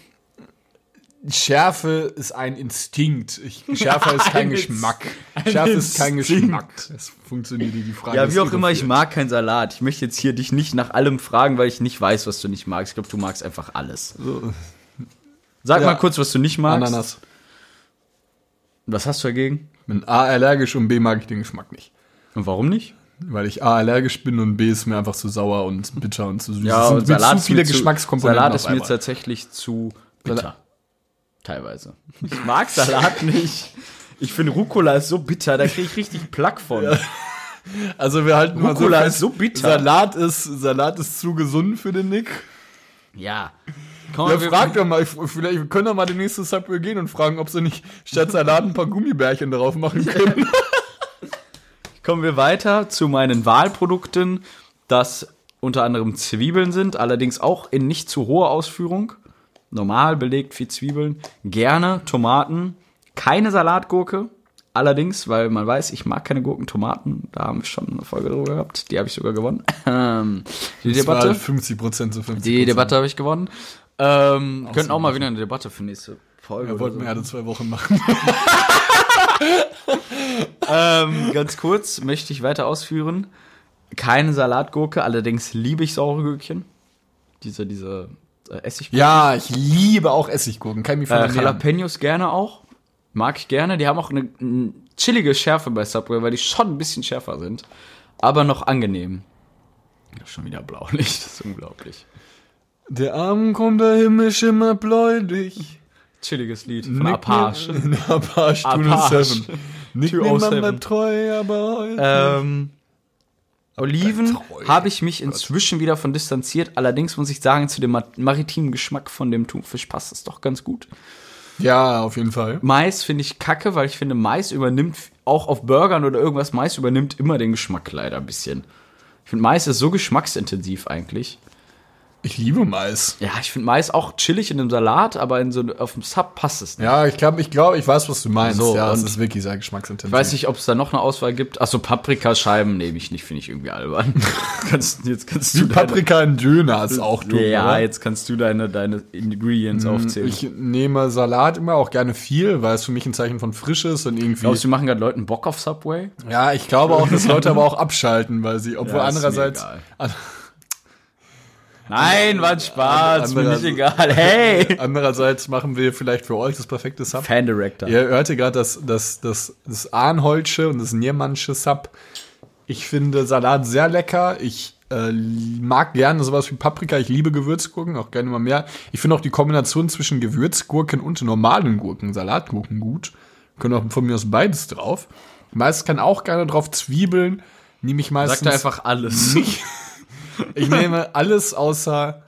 Schärfe ist ein Instinkt. Ich, Schärfe ist kein Ein Geschmack. Schärfe ist kein. Geschmack. Das funktioniert. Die Frage Ja, ist wie auch immer, ich mag keinen Salat. Ich möchte jetzt hier dich nicht nach allem fragen, weil ich nicht weiß, was du nicht magst. Ich glaube, du magst einfach alles. Sag Ja. mal kurz, was du nicht magst. Ananas. Was hast du dagegen? Bin A allergisch und B mag ich den Geschmack nicht. Und warum nicht? Weil ich A allergisch bin und B ist mir einfach zu sauer und bitter und zu süß. Ja, und Salat zu viele ist mir Geschmackskomponenten. Salat ist mir tatsächlich zu bitter. Salat- Teilweise. Ich mag Salat nicht. Ich finde Rucola ist so bitter, da kriege ich richtig Plack von. Also wir halten mal Rucola fest, ist so bitter. Salat ist, Salat ist zu gesund für den Nick. Ja. Komm, Ja, wir- frag doch mal, vielleicht wir können doch mal demnächst zu Subway gehen und fragen, ob sie nicht statt Salat ein paar Gummibärchen drauf machen können. Kommen wir weiter zu meinen Wahlprodukten, das unter anderem Zwiebeln sind, allerdings auch in nicht zu hoher Ausführung. Normal belegt viel Zwiebeln. Gerne Tomaten. Keine Salatgurke. Allerdings, weil man weiß, ich mag keine Gurken, Tomaten. Da haben wir schon eine Folge drüber gehabt. Die habe ich sogar gewonnen. Die Das war Debatte. halt 50 Prozent zu 50 Die Debatte habe ich gewonnen. Ähm, könnten auch mal wieder eine Debatte für nächste Folge. Ja, oder wollten so. wir ja alle zwei Wochen machen. Ähm, ganz kurz möchte ich weiter ausführen. Keine Salatgurke, allerdings liebe ich saure Gürkchen. Diese, diese äh, Essiggurken. Ja, ich liebe auch Essiggurken. Kann ich mich von Äh. Jalapenos gerne auch. Mag ich gerne. Die haben auch eine, eine chillige Schärfe bei Subway, weil die schon ein bisschen schärfer sind. Aber noch angenehm. Ja, Schon wieder Blaulicht, das ist unglaublich. Der Abend kommt, der Himmel schimmert bläulich. Chilliges Lied von Nick Apache. mir- Apache Apache. 207. Nick 207. mir Mama treu, aber heute. Ähm, Oliven habe ich mich inzwischen wieder von distanziert. Allerdings muss ich sagen, zu dem ma- maritimen Geschmack von dem Thunfisch passt es doch ganz gut. ja, auf jeden Fall. Mais finde ich kacke, weil ich finde, Mais übernimmt auch auf Burgern oder irgendwas, Mais übernimmt immer den Geschmack leider ein bisschen. Ich finde, Mais ist so geschmacksintensiv eigentlich. Ich liebe Mais. Ja, ich finde Mais auch chillig in einem Salat, aber in so auf dem Sub passt es nicht. Ja, ich glaube, ich glaube, ich weiß, was du meinst. So, ja, und- ist wirklich sehr geschmacksintensiv. Ich weiß nicht, ob es da noch eine Auswahl gibt. Achso, Paprikascheiben nehme ich nicht, finde ich irgendwie albern. kannst, jetzt kannst du deine- Paprika in Döner ist auch dumm, Ja, oder? jetzt kannst du deine, deine Ingredients aufzählen. Ich nehme Salat immer auch gerne viel, weil es für mich ein Zeichen von Frische ist und irgendwie. Glaubst du, machen gerade Leuten Bock auf Subway? ja, ich glaube auch, dass Leute aber auch abschalten, weil sie, obwohl Ja, andererseits, Nein, war ein Spaß, mir nicht egal. Hey! andererseits machen wir vielleicht für euch das perfekte Sub. Fan Director. Ihr hörte gerade das, das, das, das Arnholzsche und das Niermannsche Sub. Ich finde Salat sehr lecker. Ich äh, mag gerne sowas wie Paprika. Ich liebe Gewürzgurken, auch gerne mal mehr. Ich finde auch die Kombination zwischen Gewürzgurken und normalen Gurken, Salatgurken gut. Können auch von mir aus beides drauf. Meist kann auch gerne drauf Zwiebeln. Nehme ich meistens. Sagt einfach alles. nicht. Ich nehme alles außer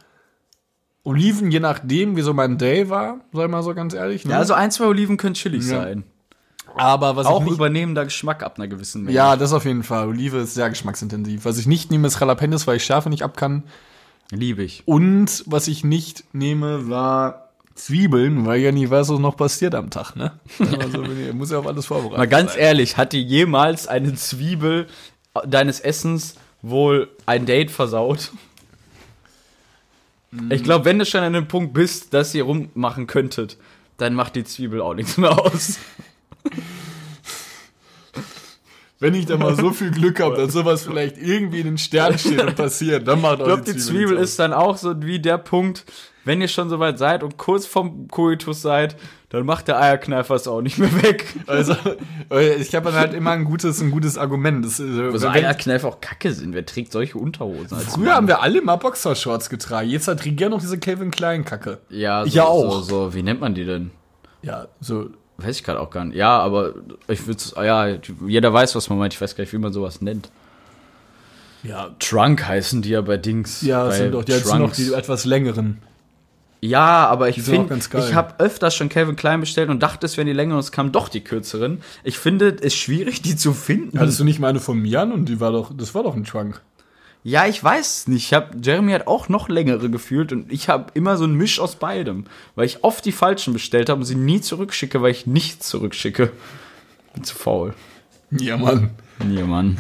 Oliven, je nachdem, wie so mein Day war, sei mal so ganz ehrlich. Ne? Ja, also ein, zwei Oliven können chillig Ja. sein. aber was Auch ich nicht, übernehmender Geschmack ab einer gewissen Menge. Ja, das auf jeden Fall. Olive ist sehr geschmacksintensiv. Was ich nicht nehme, ist Jalapenos, weil ich Schärfe nicht ab kann. Liebe ich. Und was ich nicht nehme, war Zwiebeln, weil ja nie weiß, was noch passiert am Tag, ne? Also ich- muss ja auf alles vorbereitet Mal ganz sein. ehrlich, hat dir jemals eine Zwiebel deines Essens wohl ein Date versaut? Ich glaube, wenn du schon an dem Punkt bist, dass ihr rummachen könntet, dann macht die Zwiebel auch nichts mehr aus. Wenn ich da mal so viel Glück habe, dass sowas vielleicht irgendwie in den Sternen steht und passiert, dann macht auch Ich glaube, die Zwiebel nichts ist dann auch so wie der Punkt, wenn ihr schon soweit seid und kurz vom Koitus seid, dann macht der Eierkneifer es auch nicht mehr weg. Also, äh, ich habe dann halt immer ein gutes, ein gutes Argument. Das, Also wenn- Eierkneifer auch kacke sind. Wer trägt solche Unterhosen? Als Früher haben wir alle mal Boxershorts getragen. Jetzt hat Regier noch diese Calvin Klein Kacke. ja, so, Ich ja auch. So, so, wie nennt man die denn? Ja, so Weiß ich gerade auch gar nicht. Ja, aber ich würde ja, jeder weiß, was man meint. Ich weiß gar nicht, wie man sowas nennt. ja, Trunk heißen die ja bei Dings. ja, bei das sind doch jetzt noch Trunks. die etwas längeren. Ja, aber ich finde, ich habe öfters schon Calvin Klein bestellt und dachte, es wären die längeren und es kamen doch die kürzeren. Ich finde es schwierig, die zu finden. Hattest du nicht meine von mir an und die war doch, das war doch ein Trunk. Ja, ich weiß es nicht. Ich hab, Jeremy hat auch noch längere gefühlt und ich habe immer so ein Misch aus beidem, weil ich oft die falschen bestellt habe und sie nie zurückschicke, weil ich nichts zurückschicke. Bin zu faul. Ja, Mann. Nee, Mann.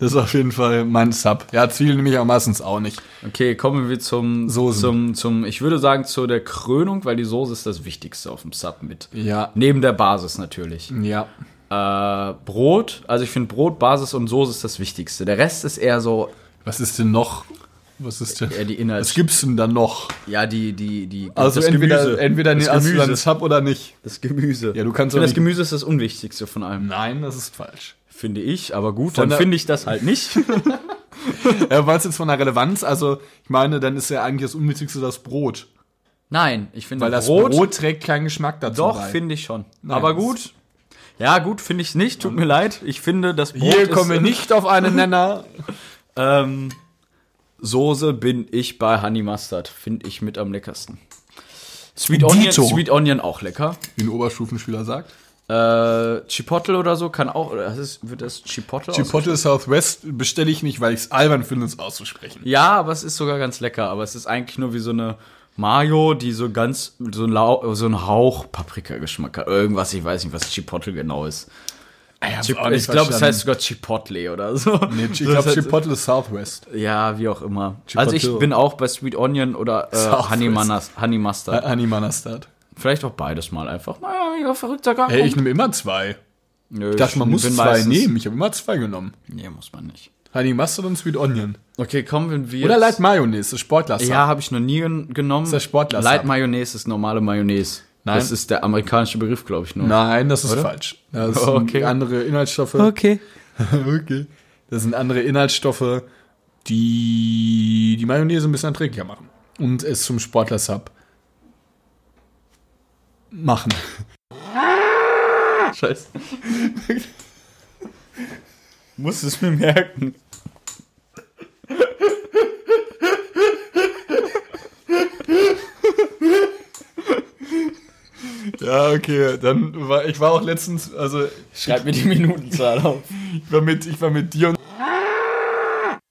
Das ist auf jeden Fall mein Sub. Ja, Zwiebeln nehme ich auch meistens auch nicht. Okay, kommen wir zum, Soßen. zum, zum, ich würde sagen, zu der Krönung, weil die Soße ist das Wichtigste auf dem Sub mit. Ja. Neben der Basis natürlich. Ja. Äh, Brot, also ich finde Brot, Basis und Soße ist das Wichtigste. Der Rest ist eher so, Was ist denn noch? Was ist denn? eher die Inhalts... Was gibt's denn dann noch? Ja, die, die, die, Also entweder, Gemüse. entweder das hast du dann Gemüse. Sub oder nicht. Das Gemüse. Ja, du kannst ich doch das Gemüse ist das Unwichtigste von allem. Nein, das ist falsch. Finde ich, aber gut, Von dann finde ich das halt nicht. Ja, was jetzt von der Relevanz? Also, ich meine, dann ist ja eigentlich das Unwichtigste das Brot. Nein, ich finde Weil das Brot, trägt keinen Geschmack dazu Doch, finde ich schon. Nein, aber gut. Ja, gut, finde ich nicht. Tut mir leid. Ich finde, das Brot Hier kommen wir nicht auf einen Nenner. Ähm, Soße bin ich bei Honey Mustard. Finde ich mit am leckersten. Sweet Onion. Sweet Onion auch lecker. Wie ein Oberstufenspieler sagt. Äh, Chipotle oder so kann auch. Oder das ist, wird das Chipotle? Chipotle Southwest bestelle ich nicht, weil ich es albern finde, es auszusprechen. Ja, aber es ist sogar ganz lecker. Aber es ist eigentlich nur wie so eine Mayo, die so ganz so ein, Lau so ein Hauch Paprika-Geschmack hat. Irgendwas, ich weiß nicht, was Chipotle genau ist. Chip ich glaube, es heißt sogar Chipotle oder so. Nee, ich So, glaube, heißt- Chipotle Southwest. Ja, wie auch immer. Chipotle. Also ich bin auch bei Sweet Onion oder äh, Southwest. Honey, Manas, Honey Mustard. Honey Mustard. Vielleicht auch beides mal einfach. Naja, ja, verrückter Gang. Hey, ich nehme immer zwei. Nö, Ich dachte, man muss zwei meistens- nehmen. Ich habe immer zwei genommen. Nee, muss man nicht. Honey Mustard und Sweet Onion. Okay, kommen wir. Oder Light Mayonnaise, das Sportler. Ja, habe ich noch nie gen genommen. ist der Sportler- Light Mayonnaise ist normale Mayonnaise. Nein. Das ist der amerikanische Begriff, glaube ich nur. Nein, das ist Oder? falsch. Das sind Okay. andere Inhaltsstoffe. Okay. okay. Das sind andere Inhaltsstoffe, die die Mayonnaise ein bisschen erträglicher machen. Und es zum Sportler-Sub machen. Scheiße. Muss es mir merken. Ja, okay. Dann war ich war auch letztens, also Schreib mir die Minutenzahl auf. ich war mit, ich war mit dir und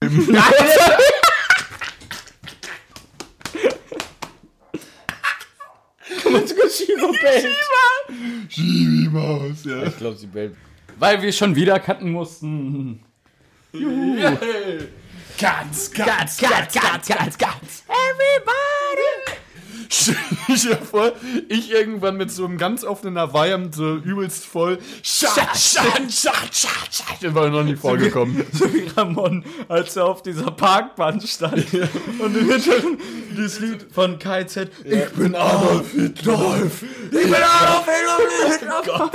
Shiro bellt. Maus, ja. Ich glaube, sie bellt. Weil wir schon wieder cutten mussten. Ganz, ganz, Ganz, ganz, ganz, ganz. Everybody. Stell dir vor, ich irgendwann mit so einem ganz offenen Hawaii und so übelst voll. Schat, schat, schat, schat, schat. Das war noch nie vorgekommen. So wie Ramon, als er auf dieser Parkbahn stand. Und im Hintergrund dieses Lied von KZ. Ich bin Adolf Hitler. Ich bin Adolf Hitler.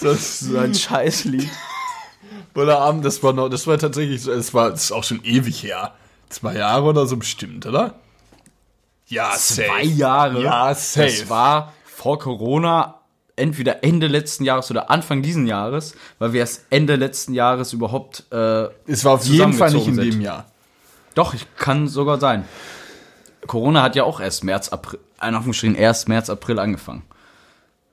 Das ist So ein Scheißlied. voller Abend, das war noch, das war tatsächlich so, es war, das ist auch schon ewig her. Zwei Jahre oder so bestimmt, oder? Ja, Zwei Jahre. Ja, safe. Das war vor Corona entweder Ende letzten Jahres oder Anfang diesen Jahres, weil wir erst Ende letzten Jahres überhaupt. Äh, Es war auf jeden Fall nicht in zusammengezogen dem sind. Jahr. doch, ich kann sogar sein. Corona hat ja auch erst März, April, ein Anführungsstrichen erst März, April angefangen.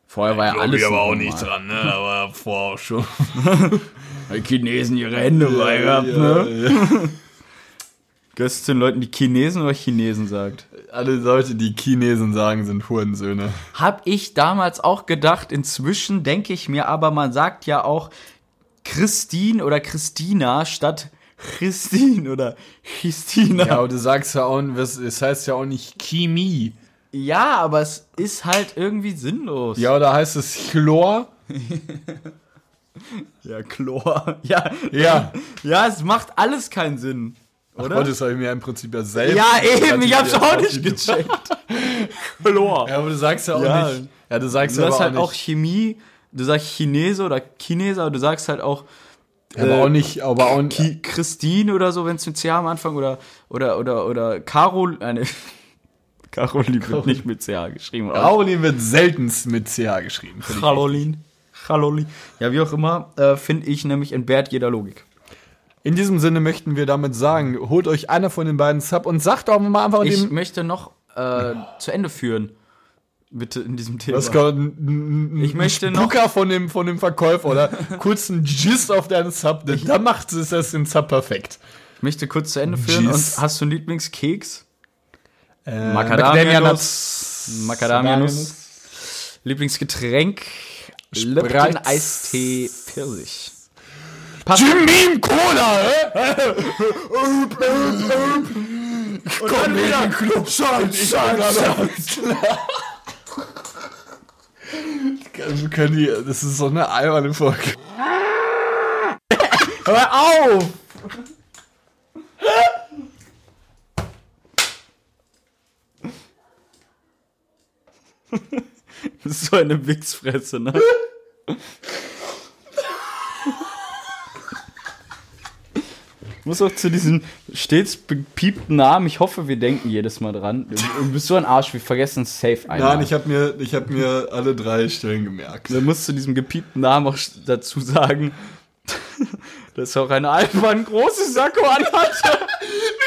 Vorher war ja Glaub alles. ich aber auch normal. nicht dran, ne? Aber vorher schon. Die Chinesen ihre Hände bei gehabt, ne? Gehörst du zu den Leuten, die Chinesen oder Chinesen sagt? Alle Leute, die Chinesen sagen, sind Hurensöhne. Hab ich damals auch gedacht. Inzwischen denke ich mir aber, man sagt ja auch Christine oder Christina statt Christine oder Christina. Ja, aber du sagst ja auch, es heißt ja auch nicht Chemie. Ja, aber es ist halt irgendwie sinnlos. Ja, oder heißt es Chlor? ja Chlor. Ja, Ja. ja, es macht alles keinen Sinn. Oder? Gott, das habe ich mir im Prinzip ja selbst. ja, eben, ich hab's auch nicht gecheckt. Chlor. Ja, aber du sagst ja auch Ja. nicht. Ja, du sagst Du aber sagst auch halt nicht. auch Chemie, du sagst Chinese oder Chinese, aber du sagst halt auch aber äh, auch nicht, aber auch nicht. Christine oder so, wenn es mit CH am Anfang oder oder oder oder Carol eine Caroline wird nicht mit CH geschrieben. aber Caroline wird seltenst mit CH geschrieben. Caroline. Caroline. Ja, wie auch immer, äh, finde ich nämlich entbehrt jeder Logik. In diesem Sinne möchten wir damit sagen, holt euch einer von den beiden Sub und sagt auch mal einfach Ich dem. möchte noch äh, zu Ende führen. Bitte in diesem Thema. Ein, ein, Ich möchte noch- Spucker von dem, von dem Verkäufer oder kurz ein Gist auf deinen Sub. denn Da macht es das den Sub perfekt. Ich möchte kurz zu Ende führen. Jeez. Und hast du einen Lieblingskeks? Äh, Macadamia-Nuss. Macadamia-Nuss. Lieblingsgetränk? Lipton. Eistee Pfirsich. Jim Beam Cola, hä? Komm in den Club, Schatz, Schatz, Schatz. Wir können die, das ist so eine alberne Folge. Hör auf! Das ist so eine Wichsfresse, ne? Muss auch zu diesem stets bepiepten Namen, ich hoffe, wir denken jedes Mal dran. Du bist so ein Arsch, wir vergessen safe einmal. Nein, ich habe mir, ich hab mir alle drei Stellen gemerkt. Du musst zu diesem gepiepten Namen auch dazu sagen, dass auch eine Alpmann große Sakko anhatte.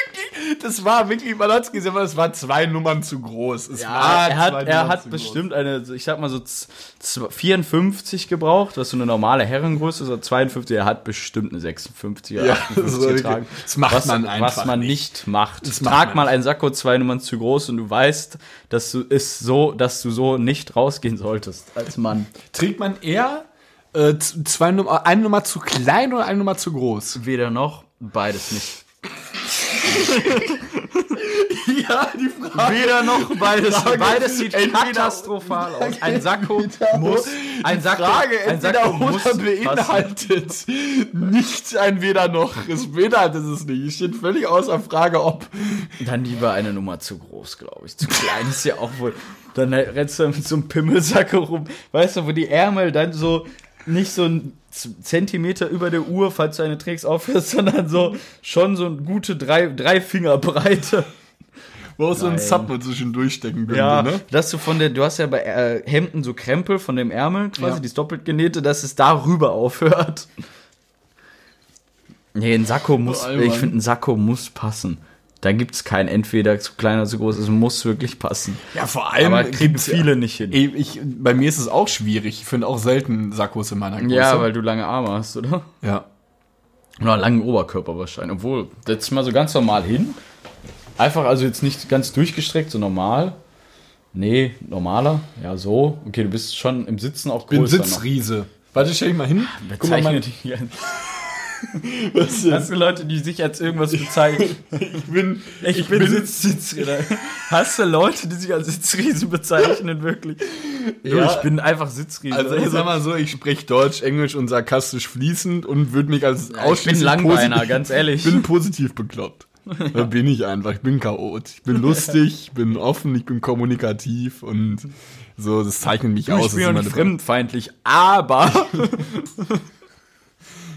Das war wirklich, gesehen, aber es war zwei Nummern zu groß. Es war Ja, er zwei hat, er hat bestimmt eine, ich sag mal so z- z- 54 gebraucht, was so eine normale Herrengröße ist, oder 52, er hat bestimmt eine 56 oder Ja, 58 das war getragen. das macht was, man einfach Was man nicht. macht. Das macht Trag man mal ein Sakko zwei Nummern zu groß und du weißt, dass du ist so, dass du so nicht rausgehen solltest als Mann. groß. Trägt man eher äh, zwei Nummer, eine Nummer zu klein oder eine Nummer zu groß? Weder noch, beides nicht. Ja, die Frage. Weder noch, beides, Frage beides sieht katastrophal aus. Ein Sakko muss, ein Sakko, Frage ein entweder Sakko muss oder passen. beinhaltet nicht ein weder noch. Es beinhaltet es nicht. Es steht völlig außer Frage, ob. Dann lieber eine Nummer zu groß, glaube ich. Zu klein ist ja auch wohl. Dann rennst du mit so einem Pimmelsacke rum. Weißt du, wo die Ärmel dann so nicht so ein Zentimeter über der Uhr, falls du eine trägst, aufhörst, sondern so schon so eine gute drei, drei Finger Breite. Wo auch so ein. Sub mit zwischendurch stecken könnte, Ja, ne? dass du von der, du hast ja bei äh, Hemden so Krempel von dem Ärmel quasi, Ja. die ist doppelt genähte, dass es darüber aufhört. Nee, ein Sakko muss, Oh, ich finde, ein Sakko muss passen. Da gibt's kein entweder zu klein oder zu groß, es muss wirklich passen. Ja, vor allem. Aber kriegen viele nicht hin. Ich, bei mir ist es auch schwierig. Ich finde auch selten Sakkos in meiner Größe. Ja, weil du lange Arme hast, oder? Ja. Oder langen Oberkörper wahrscheinlich. Obwohl, setz mal so ganz normal hin. Einfach, also jetzt nicht ganz durchgestreckt, so normal. Nee, normaler. Ja, so. Okay, du bist schon im Sitzen auch Bin größer Sitzriese. Warte, stell dich mal hin. Guck mal, Bezeichne mein, dich als. was denn? Hast du Leute, die sich als irgendwas bezeichnen? ich bin, Ich, bin, Sitz, Sitzriese. Hast du Leute, die sich als Sitzriese bezeichnen, wirklich? Du, Ja. ich bin einfach Sitzriese. Also ich sag mal so, ich spreche Deutsch, Englisch und sarkastisch fließend und würde mich als ich bin ausschließlich Langbeiner, ganz ehrlich. Ich bin positiv bekloppt. Da bin ich einfach. Ich bin Chaot. Ich bin lustig, ich bin offen, ich bin kommunikativ und so, das zeichnet mich aus. ich bin fremdenfeindlich, aber.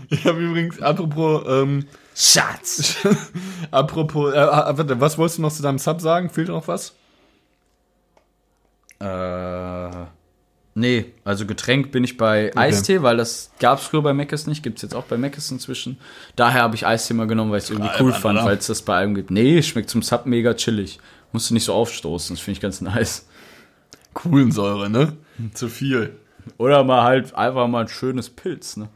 Ich habe übrigens, apropos, ähm, Schatz! apropos, äh, äh, warte, was wolltest du noch zu deinem Sub sagen? Fehlt noch was? Äh. Nee, also Getränk bin ich bei Eistee, weil das gab's früher bei Mc's nicht, gibt's jetzt auch bei Mc's inzwischen. Daher habe ich Eistee mal genommen, weil ich es irgendwie cool Alter, fand, weil es das bei allem gibt. Nee, schmeckt zum Sub mega chillig. Musst du nicht so aufstoßen, das finde ich ganz nice. Kohlensäure, ne? Zu viel. Oder mal halt einfach mal ein schönes Pilz, ne?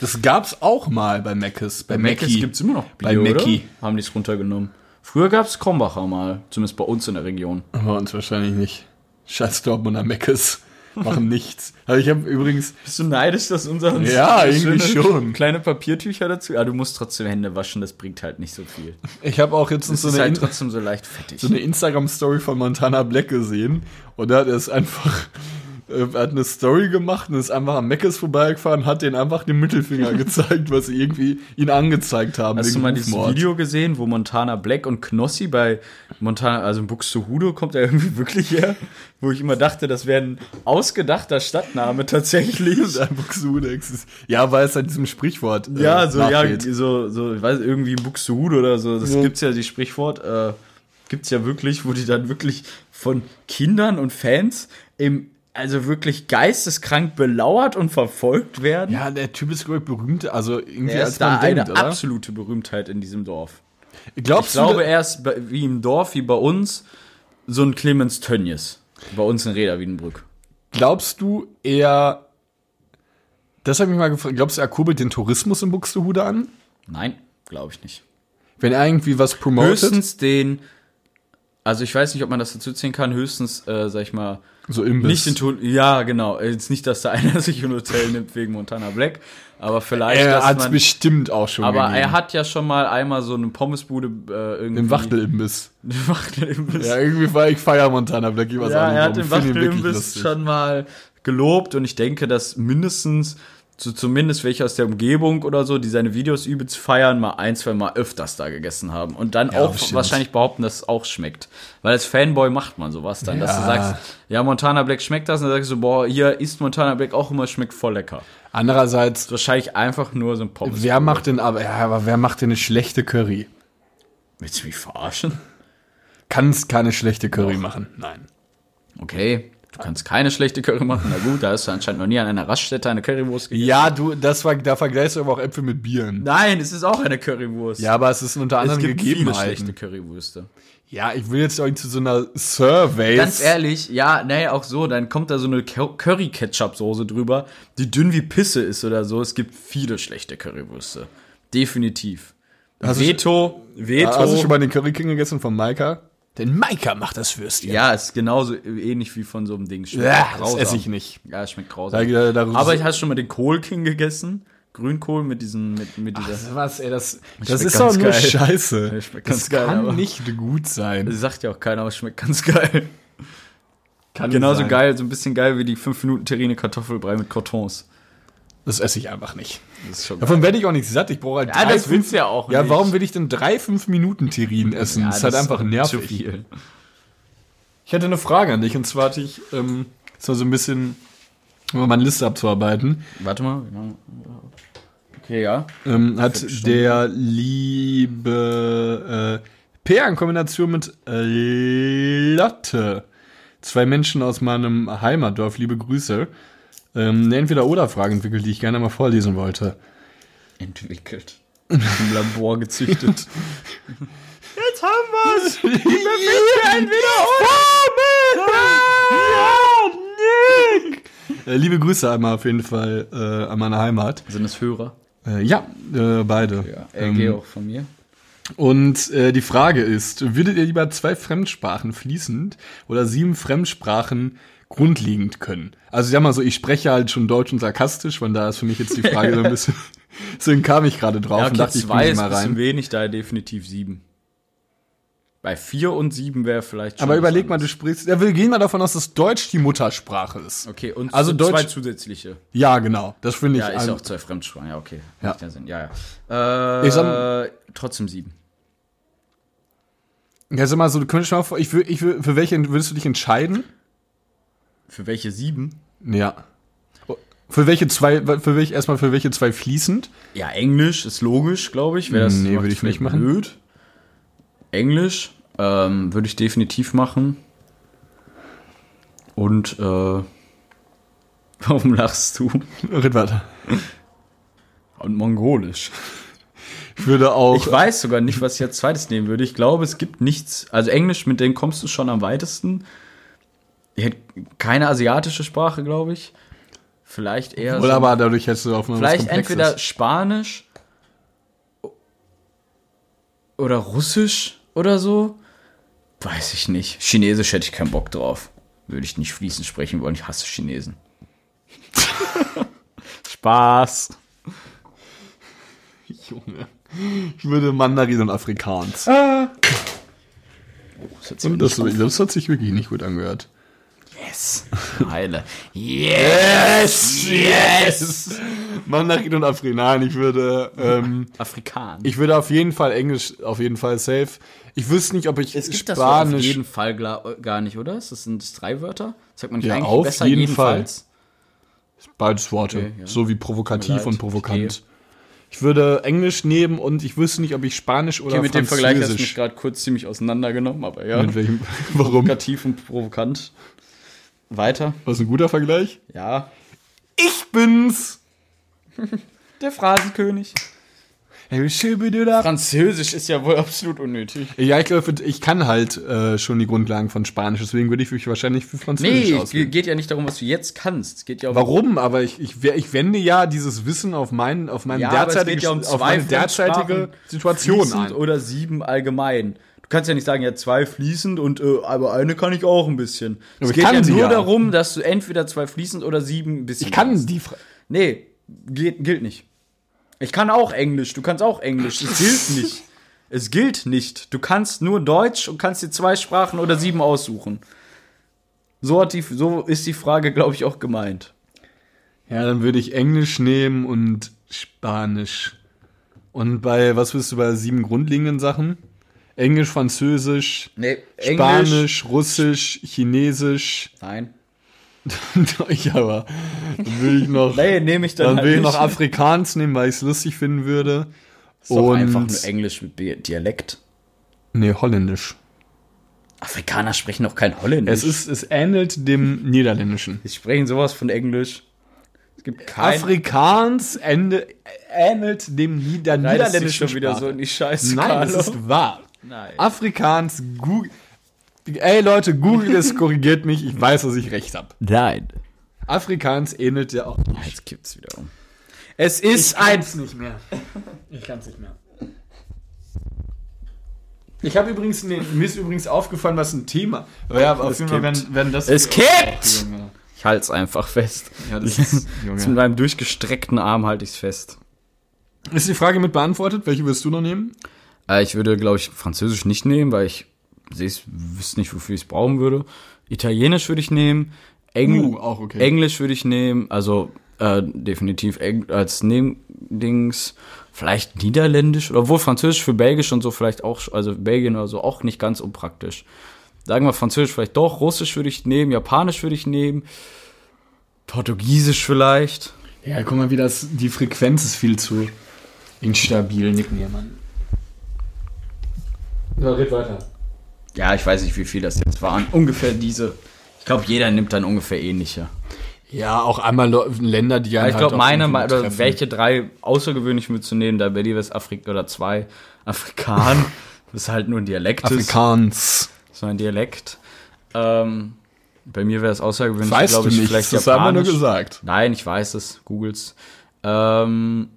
Das gab's auch mal bei Mc's. Bei, Mc's Mackie. gibt's immer noch Bei Bier, oder? Mackie. Haben die es runtergenommen. Früher gab's Krombacher mal, zumindest bei uns in der Region. Bei uns wahrscheinlich nicht. Scheiß Dortmunder Mc's. Machen nichts. Aber ich habe übrigens, Bist du neidisch, dass unser Ja, irgendwie schon. kleine Papiertücher dazu? Ja, du musst trotzdem Hände waschen, das bringt halt nicht so viel. ich habe auch jetzt Das so eine, halt trotzdem so leicht fettig. so eine Instagram-Story von Montana Black gesehen. Und da hat er es einfach, äh, er hat eine Story gemacht und ist einfach am Mc's vorbeigefahren, hat den einfach den Mittelfinger gezeigt, was sie irgendwie ihn angezeigt haben. Hast du mal dieses. Video gesehen, wo Montana Black und Knossi bei Montana, also in Buxtehude kommt er irgendwie wirklich her, wo ich immer dachte, das wäre ein ausgedachter Stadtname tatsächlich. Buxtehude. Ja, weil es halt diesem Sprichwort äh, Ja, so, ja, nachgeht. so, so, ich weiß, irgendwie Buxtehude oder so, das Ja. gibt's ja, die Sprichwort, äh, gibt's ja wirklich, wo die dann wirklich von Kindern und Fans im, also wirklich geisteskrank belauert und verfolgt werden. Ja, der Typ ist, glaube ich, berühmt, also irgendwie er als ist da man eine denkt, oder? absolute Berühmtheit in diesem Dorf. Glaubst Ich glaube, du, er ist wie im Dorf, wie bei uns, so ein Clemens Tönnies. Bei uns in Reda Wiedenbrück. glaubst du, er, das habe ich mich mal gefragt, glaubst du, er kurbelt den Tourismus in Buxtehude an? Nein, glaube ich nicht. Wenn er irgendwie was promotet? Höchstens den, also ich weiß nicht, ob man das dazu zählen kann, höchstens, äh, sag ich mal, so Imbiss. nicht den Ton, ja, genau. Jetzt nicht, dass da einer sich ein Hotel nimmt wegen Montana Black, aber vielleicht, Er hat es bestimmt auch schon aber gegeben. er hat ja schon mal einmal so eine Pommesbude äh, irgendwie. Den Wachtelimbiss. Den Wachtelimbiss. Ja, irgendwie war ich feier Montana Black, ich weiß Ja, auch nicht, er hat den Wachtelimbiss schon mal gelobt und ich denke, dass mindestens so zumindest welche aus der Umgebung oder so, die seine Videos übelst feiern, mal ein, zwei Mal öfters da gegessen haben. Und dann Ja, auch bestimmt. wahrscheinlich behaupten, dass es auch schmeckt. Weil als Fanboy macht man sowas dann, dass du Ja. sagst, ja, Montana Black schmeckt das, und dann sagst du, boah, hier isst Montana Black auch immer, schmeckt voll lecker. Andererseits, wahrscheinlich einfach nur so ein Pommes. wer macht denn aber, ja, aber wer macht denn eine schlechte Curry? Willst du mich verarschen? Kannst keine schlechte Curry machen. Nein. Okay, du kannst keine schlechte Curry machen. Na gut, da hast du anscheinend noch nie an einer Raststätte eine Currywurst gegessen. Ja, du, das war, da vergleichst du aber auch Äpfel mit Bieren. Nein, es ist auch eine Currywurst. Ja, aber es ist unter es anderen gibt viele Gegebenheiten. schlechte Currywürste. Ja, ich will jetzt auch nicht zu so einer Survey. Ganz ehrlich, ja, nee, auch so, dann kommt da so eine Curry-Ketchup-Soße drüber, die dünn wie Pisse ist oder so. Es gibt viele schlechte Currywürste. Definitiv. Hast du Veto, Veto. Hast du schon mal den Curry King gegessen von Maika? Denn Maika macht das Würstchen. ja, ist genauso ähnlich wie von so einem Ding. Schmeckt Ja, das esse ich nicht. Ja, es schmeckt grausam. da, da, Aber ich habe schon mal den Kohl King gegessen. Grünkohl mit diesen, mit, mit dieser. Ach, was, ey, das, das ist doch nur geil. Scheiße. Das ganz geil, kann nicht gut sein. Das sagt ja auch keiner, aber es schmeckt ganz geil. Kann Genauso sein. geil, so ein bisschen geil wie die 5 Minuten Terrine Kartoffelbrei mit Crotons. Das esse ich einfach nicht. Das Davon werde ich auch nicht satt. Ich brauche halt Ja, drei, das willst du ja auch Ja, nicht. warum will ich denn drei, fünf Minuten Terrinen essen? das ist halt einfach Zu nervig. viel. Ich hätte eine Frage an dich und zwar hatte ich, ähm, so ein bisschen, um meine Liste abzuarbeiten, Warte mal. ja. Okay, ja. ähm, hat der liebe äh, Peer in Kombination mit äh, Lotte, zwei Menschen aus meinem Heimatdorf, liebe Grüße, ähm, eine Entweder-Oder-Frage entwickelt, die ich gerne mal vorlesen wollte. Entwickelt. Im Labor gezüchtet. Jetzt haben wir's! Äh, Liebe Grüße einmal auf jeden Fall äh, an meine Heimat. Sind es Hörer? Äh, ja, äh, beide. Ja, LG Ähm, auch von mir. Und äh, die Frage ist, würdet ihr lieber zwei Fremdsprachen fließend oder sieben Fremdsprachen grundlegend können? Also ich sag mal so, ich spreche halt schon Deutsch und sarkastisch, von da ist für mich jetzt die Frage so ein bisschen, deswegen kam ich gerade drauf Ja, und okay, dachte, ich zwei bringe ist die ein mal bisschen rein. wenig, daher definitiv sieben. Bei vier und sieben wäre vielleicht schon Aber überleg mal, du sprichst, ja, wir gehen mal davon aus, dass Deutsch die Muttersprache ist. Okay, und Also Deutsch- zwei zusätzliche. Ja, genau, das finde ich. Ja, ist ein- auch zwei Fremdsprachen, ja, okay. Ja. Macht ja Sinn, ja, ja. Äh, Ich sag- trotzdem sieben. Ja, sag mal so, du könntest schon mal vor, ich ich für welche würdest du dich entscheiden? Für welche sieben? Ja. Für welche zwei, für welche, erstmal für welche zwei fließend? Ja, Englisch ist logisch, glaube ich. Wäre das Nee, würde ich nicht machen. Blöd. Englisch ähm, würde ich definitiv machen. Und äh, warum lachst du? Red weiter. Und Mongolisch. Ich würde auch. Ich weiß sogar nicht, was ich als zweites nehmen würde. Ich glaube, es gibt nichts. Also Englisch, mit denen kommst du schon am weitesten. Ich hätte keine asiatische Sprache, glaube ich. Vielleicht eher. Oder aber dadurch hättest du auf mal was vielleicht entweder Spanisch oder Russisch oder so. Weiß ich nicht. Chinesisch hätte ich keinen Bock drauf. Würde ich nicht fließend sprechen wollen. Ich hasse Chinesen. Spaß. Junge. Ich würde Mandarin und Afrikaans. Das hat sich Und das, das hat sich wirklich nicht gut angehört. Yes. Heile. Yes. Yes. Mandarin und Afrikaans. Nein, ich würde, ähm, Afrikan. ich würde auf jeden Fall Englisch, auf jeden Fall safe. Ich wüsste nicht, ob ich es gibt das Wort auf Spanisch. jeden Fall gla- gar nicht, oder? Das sind das drei Wörter? Sagt man nicht Ja, eigentlich auf besser jeden jedenfalls? Beides Worte. Okay, ja. So wie provokativ und provokant. Ich würde Englisch nehmen und ich wüsste nicht, ob ich Spanisch oder Okay, mit dem Vergleich hast du mich Französisch. gerade kurz ziemlich auseinandergenommen, aber ja. mit welchem? Warum? Provokativ und provokant. Weiter. Was ein guter Vergleich? Ja. Ich bin's. Der Phrasenkönig. Französisch ist ja wohl absolut unnötig. Ja, ich glaube, ich kann halt äh, schon die Grundlagen von Spanisch, deswegen würde ich mich wahrscheinlich für Französisch Nee, es auswählen. geht ja nicht darum, was du jetzt kannst. Es geht ja um Warum? Aber ich, ich, ich wende ja dieses Wissen auf, meinen, auf, meinen Ja, derzeitige, ja um auf meine derzeitige Situation ein. oder sieben allgemein. Du kannst ja nicht sagen, ja, zwei fließend und äh, aber eine kann ich auch ein bisschen. Aber es ich geht kann ja nur ja. darum, dass du entweder zwei fließend oder sieben ein bisschen Ich kann kannst. die. Fra Nee, geht, gilt nicht. Ich kann auch Englisch, du kannst auch Englisch. Es gilt nicht. Es gilt nicht. Du kannst nur Deutsch und kannst dir zwei Sprachen oder sieben aussuchen. So, hat die, so ist die Frage, glaube ich, auch gemeint. Ja, dann würde ich Englisch nehmen und Spanisch. Und bei, was willst du bei sieben grundlegenden Sachen? Englisch, Französisch, Nee, Spanisch, Russisch, Chinesisch. Nein. ich aber. Dann würde ich noch, Nee, nehme ich dann, dann halt ich noch Afrikaans nehmen, weil ich es lustig finden würde. Ist doch Und- einfach nur Englisch mit Dialekt. Nee, Holländisch. Afrikaner sprechen doch kein Holländisch. Es ist, es ähnelt dem Niederländischen. Sie sprechen sowas von Englisch. Es gibt kein... Afrikaans ende, ähnelt dem Nieder Nein, das ist Niederländischen schon wieder Sprache. so in die Scheiße, Nein, Carlo. das ist wahr. Nein. Afrikaans, Google. Ey Leute, Google es korrigiert mich, ich weiß, dass ich recht habe. Nein. Afrikaans ähnelt ja auch nicht. Jetzt kippt's wieder um. Es ist ein... nicht mehr. Ich kann es nicht mehr. Ich habe übrigens, nee, mir ist übrigens aufgefallen, was ein Thema. Aber ja, auf Es jeden Fall kippt. werden, werden das. Es kippt! Ich halte es einfach fest. Ja, das ist, mit meinem durchgestreckten Arm halte ich es fest. Ist die Frage mit beantwortet? Welche wirst du noch nehmen? Äh, ich würde, glaube ich, Französisch nicht nehmen, weil ich seh's, wüsste nicht, wofür ich es brauchen würde. Italienisch würde ich nehmen. Engl Uh, auch okay. Englisch würde ich nehmen. Also äh, definitiv Eng als Nebendings. Vielleicht Niederländisch oder wohl Französisch für Belgisch und so vielleicht auch, also Belgien oder so auch nicht ganz unpraktisch. Sagen wir Französisch vielleicht doch, Russisch würde ich nehmen, Japanisch würde ich nehmen, Portugiesisch vielleicht. Ja, guck mal, wie das. Die Frequenz ist viel zu instabil, nicken hier, Mann. Ja, red weiter. Ja, ich weiß nicht, wie viel das jetzt waren. Ungefähr diese. Ich glaube, jeder nimmt dann ungefähr ähnliche. Ja, auch einmal Länder, die Ja, ich halt glaube, meine, irgendwie oder welche drei außergewöhnlich mitzunehmen, da wäre die Westafrika oder zwei Afrikan. Das ist halt nur ein Dialekt. ist. Afrikaans. So ein Dialekt. Ähm, bei mir wäre es außergewöhnlich, Weißt glaube du ich, nicht, vielleicht das haben wir nur Japanisch. gesagt. Nein, ich weiß es, googles. Ähm,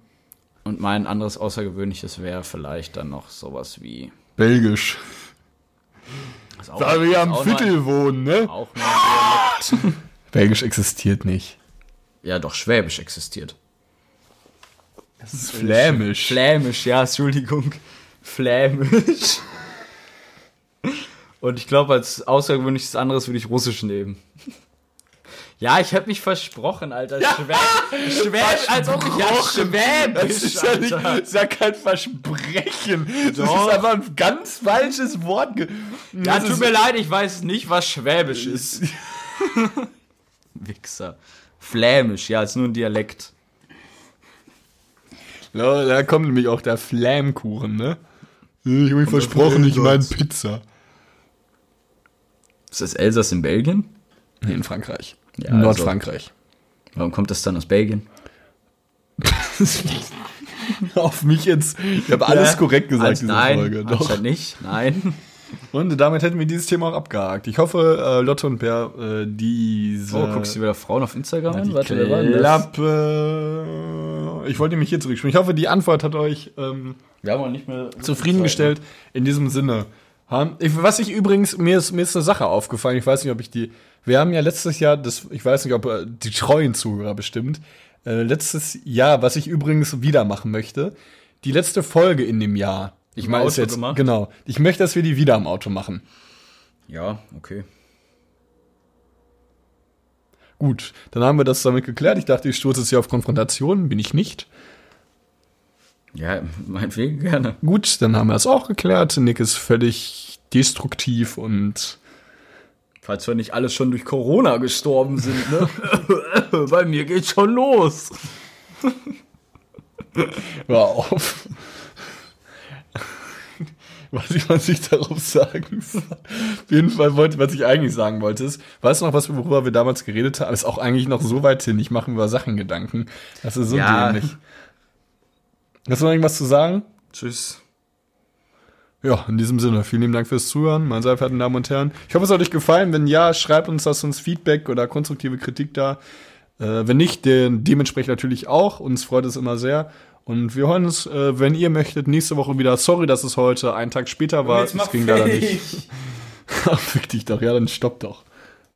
und mein anderes Außergewöhnliches wäre vielleicht dann noch sowas wie. Belgisch. Da wir ist am Viertel wohnen, ne? Auch. Belgisch existiert nicht. Ja, doch, Schwäbisch existiert. Das ist flämisch. Flämisch, ja, Entschuldigung. Flämisch. Und ich glaube, als außergewöhnliches anderes würde ich Russisch nehmen. Ja, ich habe mich versprochen, Alter. Schwäbisch, Schwäbisch als ob ich ja Schwäbisch, Das ist ja, nicht, das ist ja kein Versprechen. Das Doch. ist einfach ein ganz falsches Wort. ge- Ja, Das tut mir leid, ich weiß nicht, was Schwäbisch ist. Wichser. Flämisch, ja, ist nur ein Dialekt. Ja, da kommt nämlich auch der Flammkuchen, ne? Ich habe mich versprochen, ich meine Pizza. Ist das Elsass in Belgien? Nee, in Frankreich. Ja, also- Nordfrankreich. Warum kommt das dann aus Belgien? Auf mich jetzt. Ich habe alles korrekt gesagt in dieser nein, Folge. Doch. nicht. Nein. Und damit hätten wir dieses Thema auch abgehakt. Ich hoffe, äh, Lotte und Bär, äh, diese. Oh, guckst du wieder Frauen auf Instagram an? Warte, wer war? Klappe. Ich wollte mich hier zurückspielen. Ich hoffe, die Antwort hat euch ähm, Wir haben auch nicht mehr zufriedengestellt. In diesem Sinne. Haben- Ich, was ich übrigens, mir ist, mir ist eine Sache aufgefallen. Ich weiß nicht, ob ich die. Wir haben ja letztes Jahr, das, ich weiß nicht, ob äh, die treuen Zuhörer bestimmt. Äh, letztes Jahr, was ich übrigens wieder machen möchte. Die letzte Folge in dem Jahr. Ich meine, ist jetzt, gemacht? genau. Ich möchte, dass wir die wieder im Auto machen. Ja, okay. Gut, dann haben wir das damit geklärt. Ich dachte, ich stoße jetzt hier auf Konfrontation. Bin ich nicht. Ja, meinetwegen gerne. Gut, dann haben wir das auch geklärt. Nick ist völlig destruktiv und Falls wir nicht alles schon durch Corona gestorben sind, ne? Bei mir geht's schon los. hör auf. Was ich, was ich darauf sagen soll. Auf jeden Fall wollte, was ich eigentlich sagen wollte, ist, weißt du noch, was, worüber wir damals geredet haben? Ist auch eigentlich noch so weit hin. Ich mache mir über Sachen Gedanken. Das ist so Ja. dämlich. Hast du noch irgendwas zu sagen? Tschüss. Ja, in diesem Sinne, vielen lieben Dank fürs Zuhören, meine sehr verehrten Damen und Herren. Ich hoffe, es hat euch gefallen. Wenn ja, schreibt uns, lasst uns Feedback oder konstruktive Kritik da. Äh, wenn nicht, den, dementsprechend natürlich auch. Uns freut es immer sehr. Und wir hören uns, äh, wenn ihr möchtet, nächste Woche wieder. Sorry, dass es heute einen Tag später war. Es ging leider nicht. Ach, fick dich doch. Ja, dann stopp doch.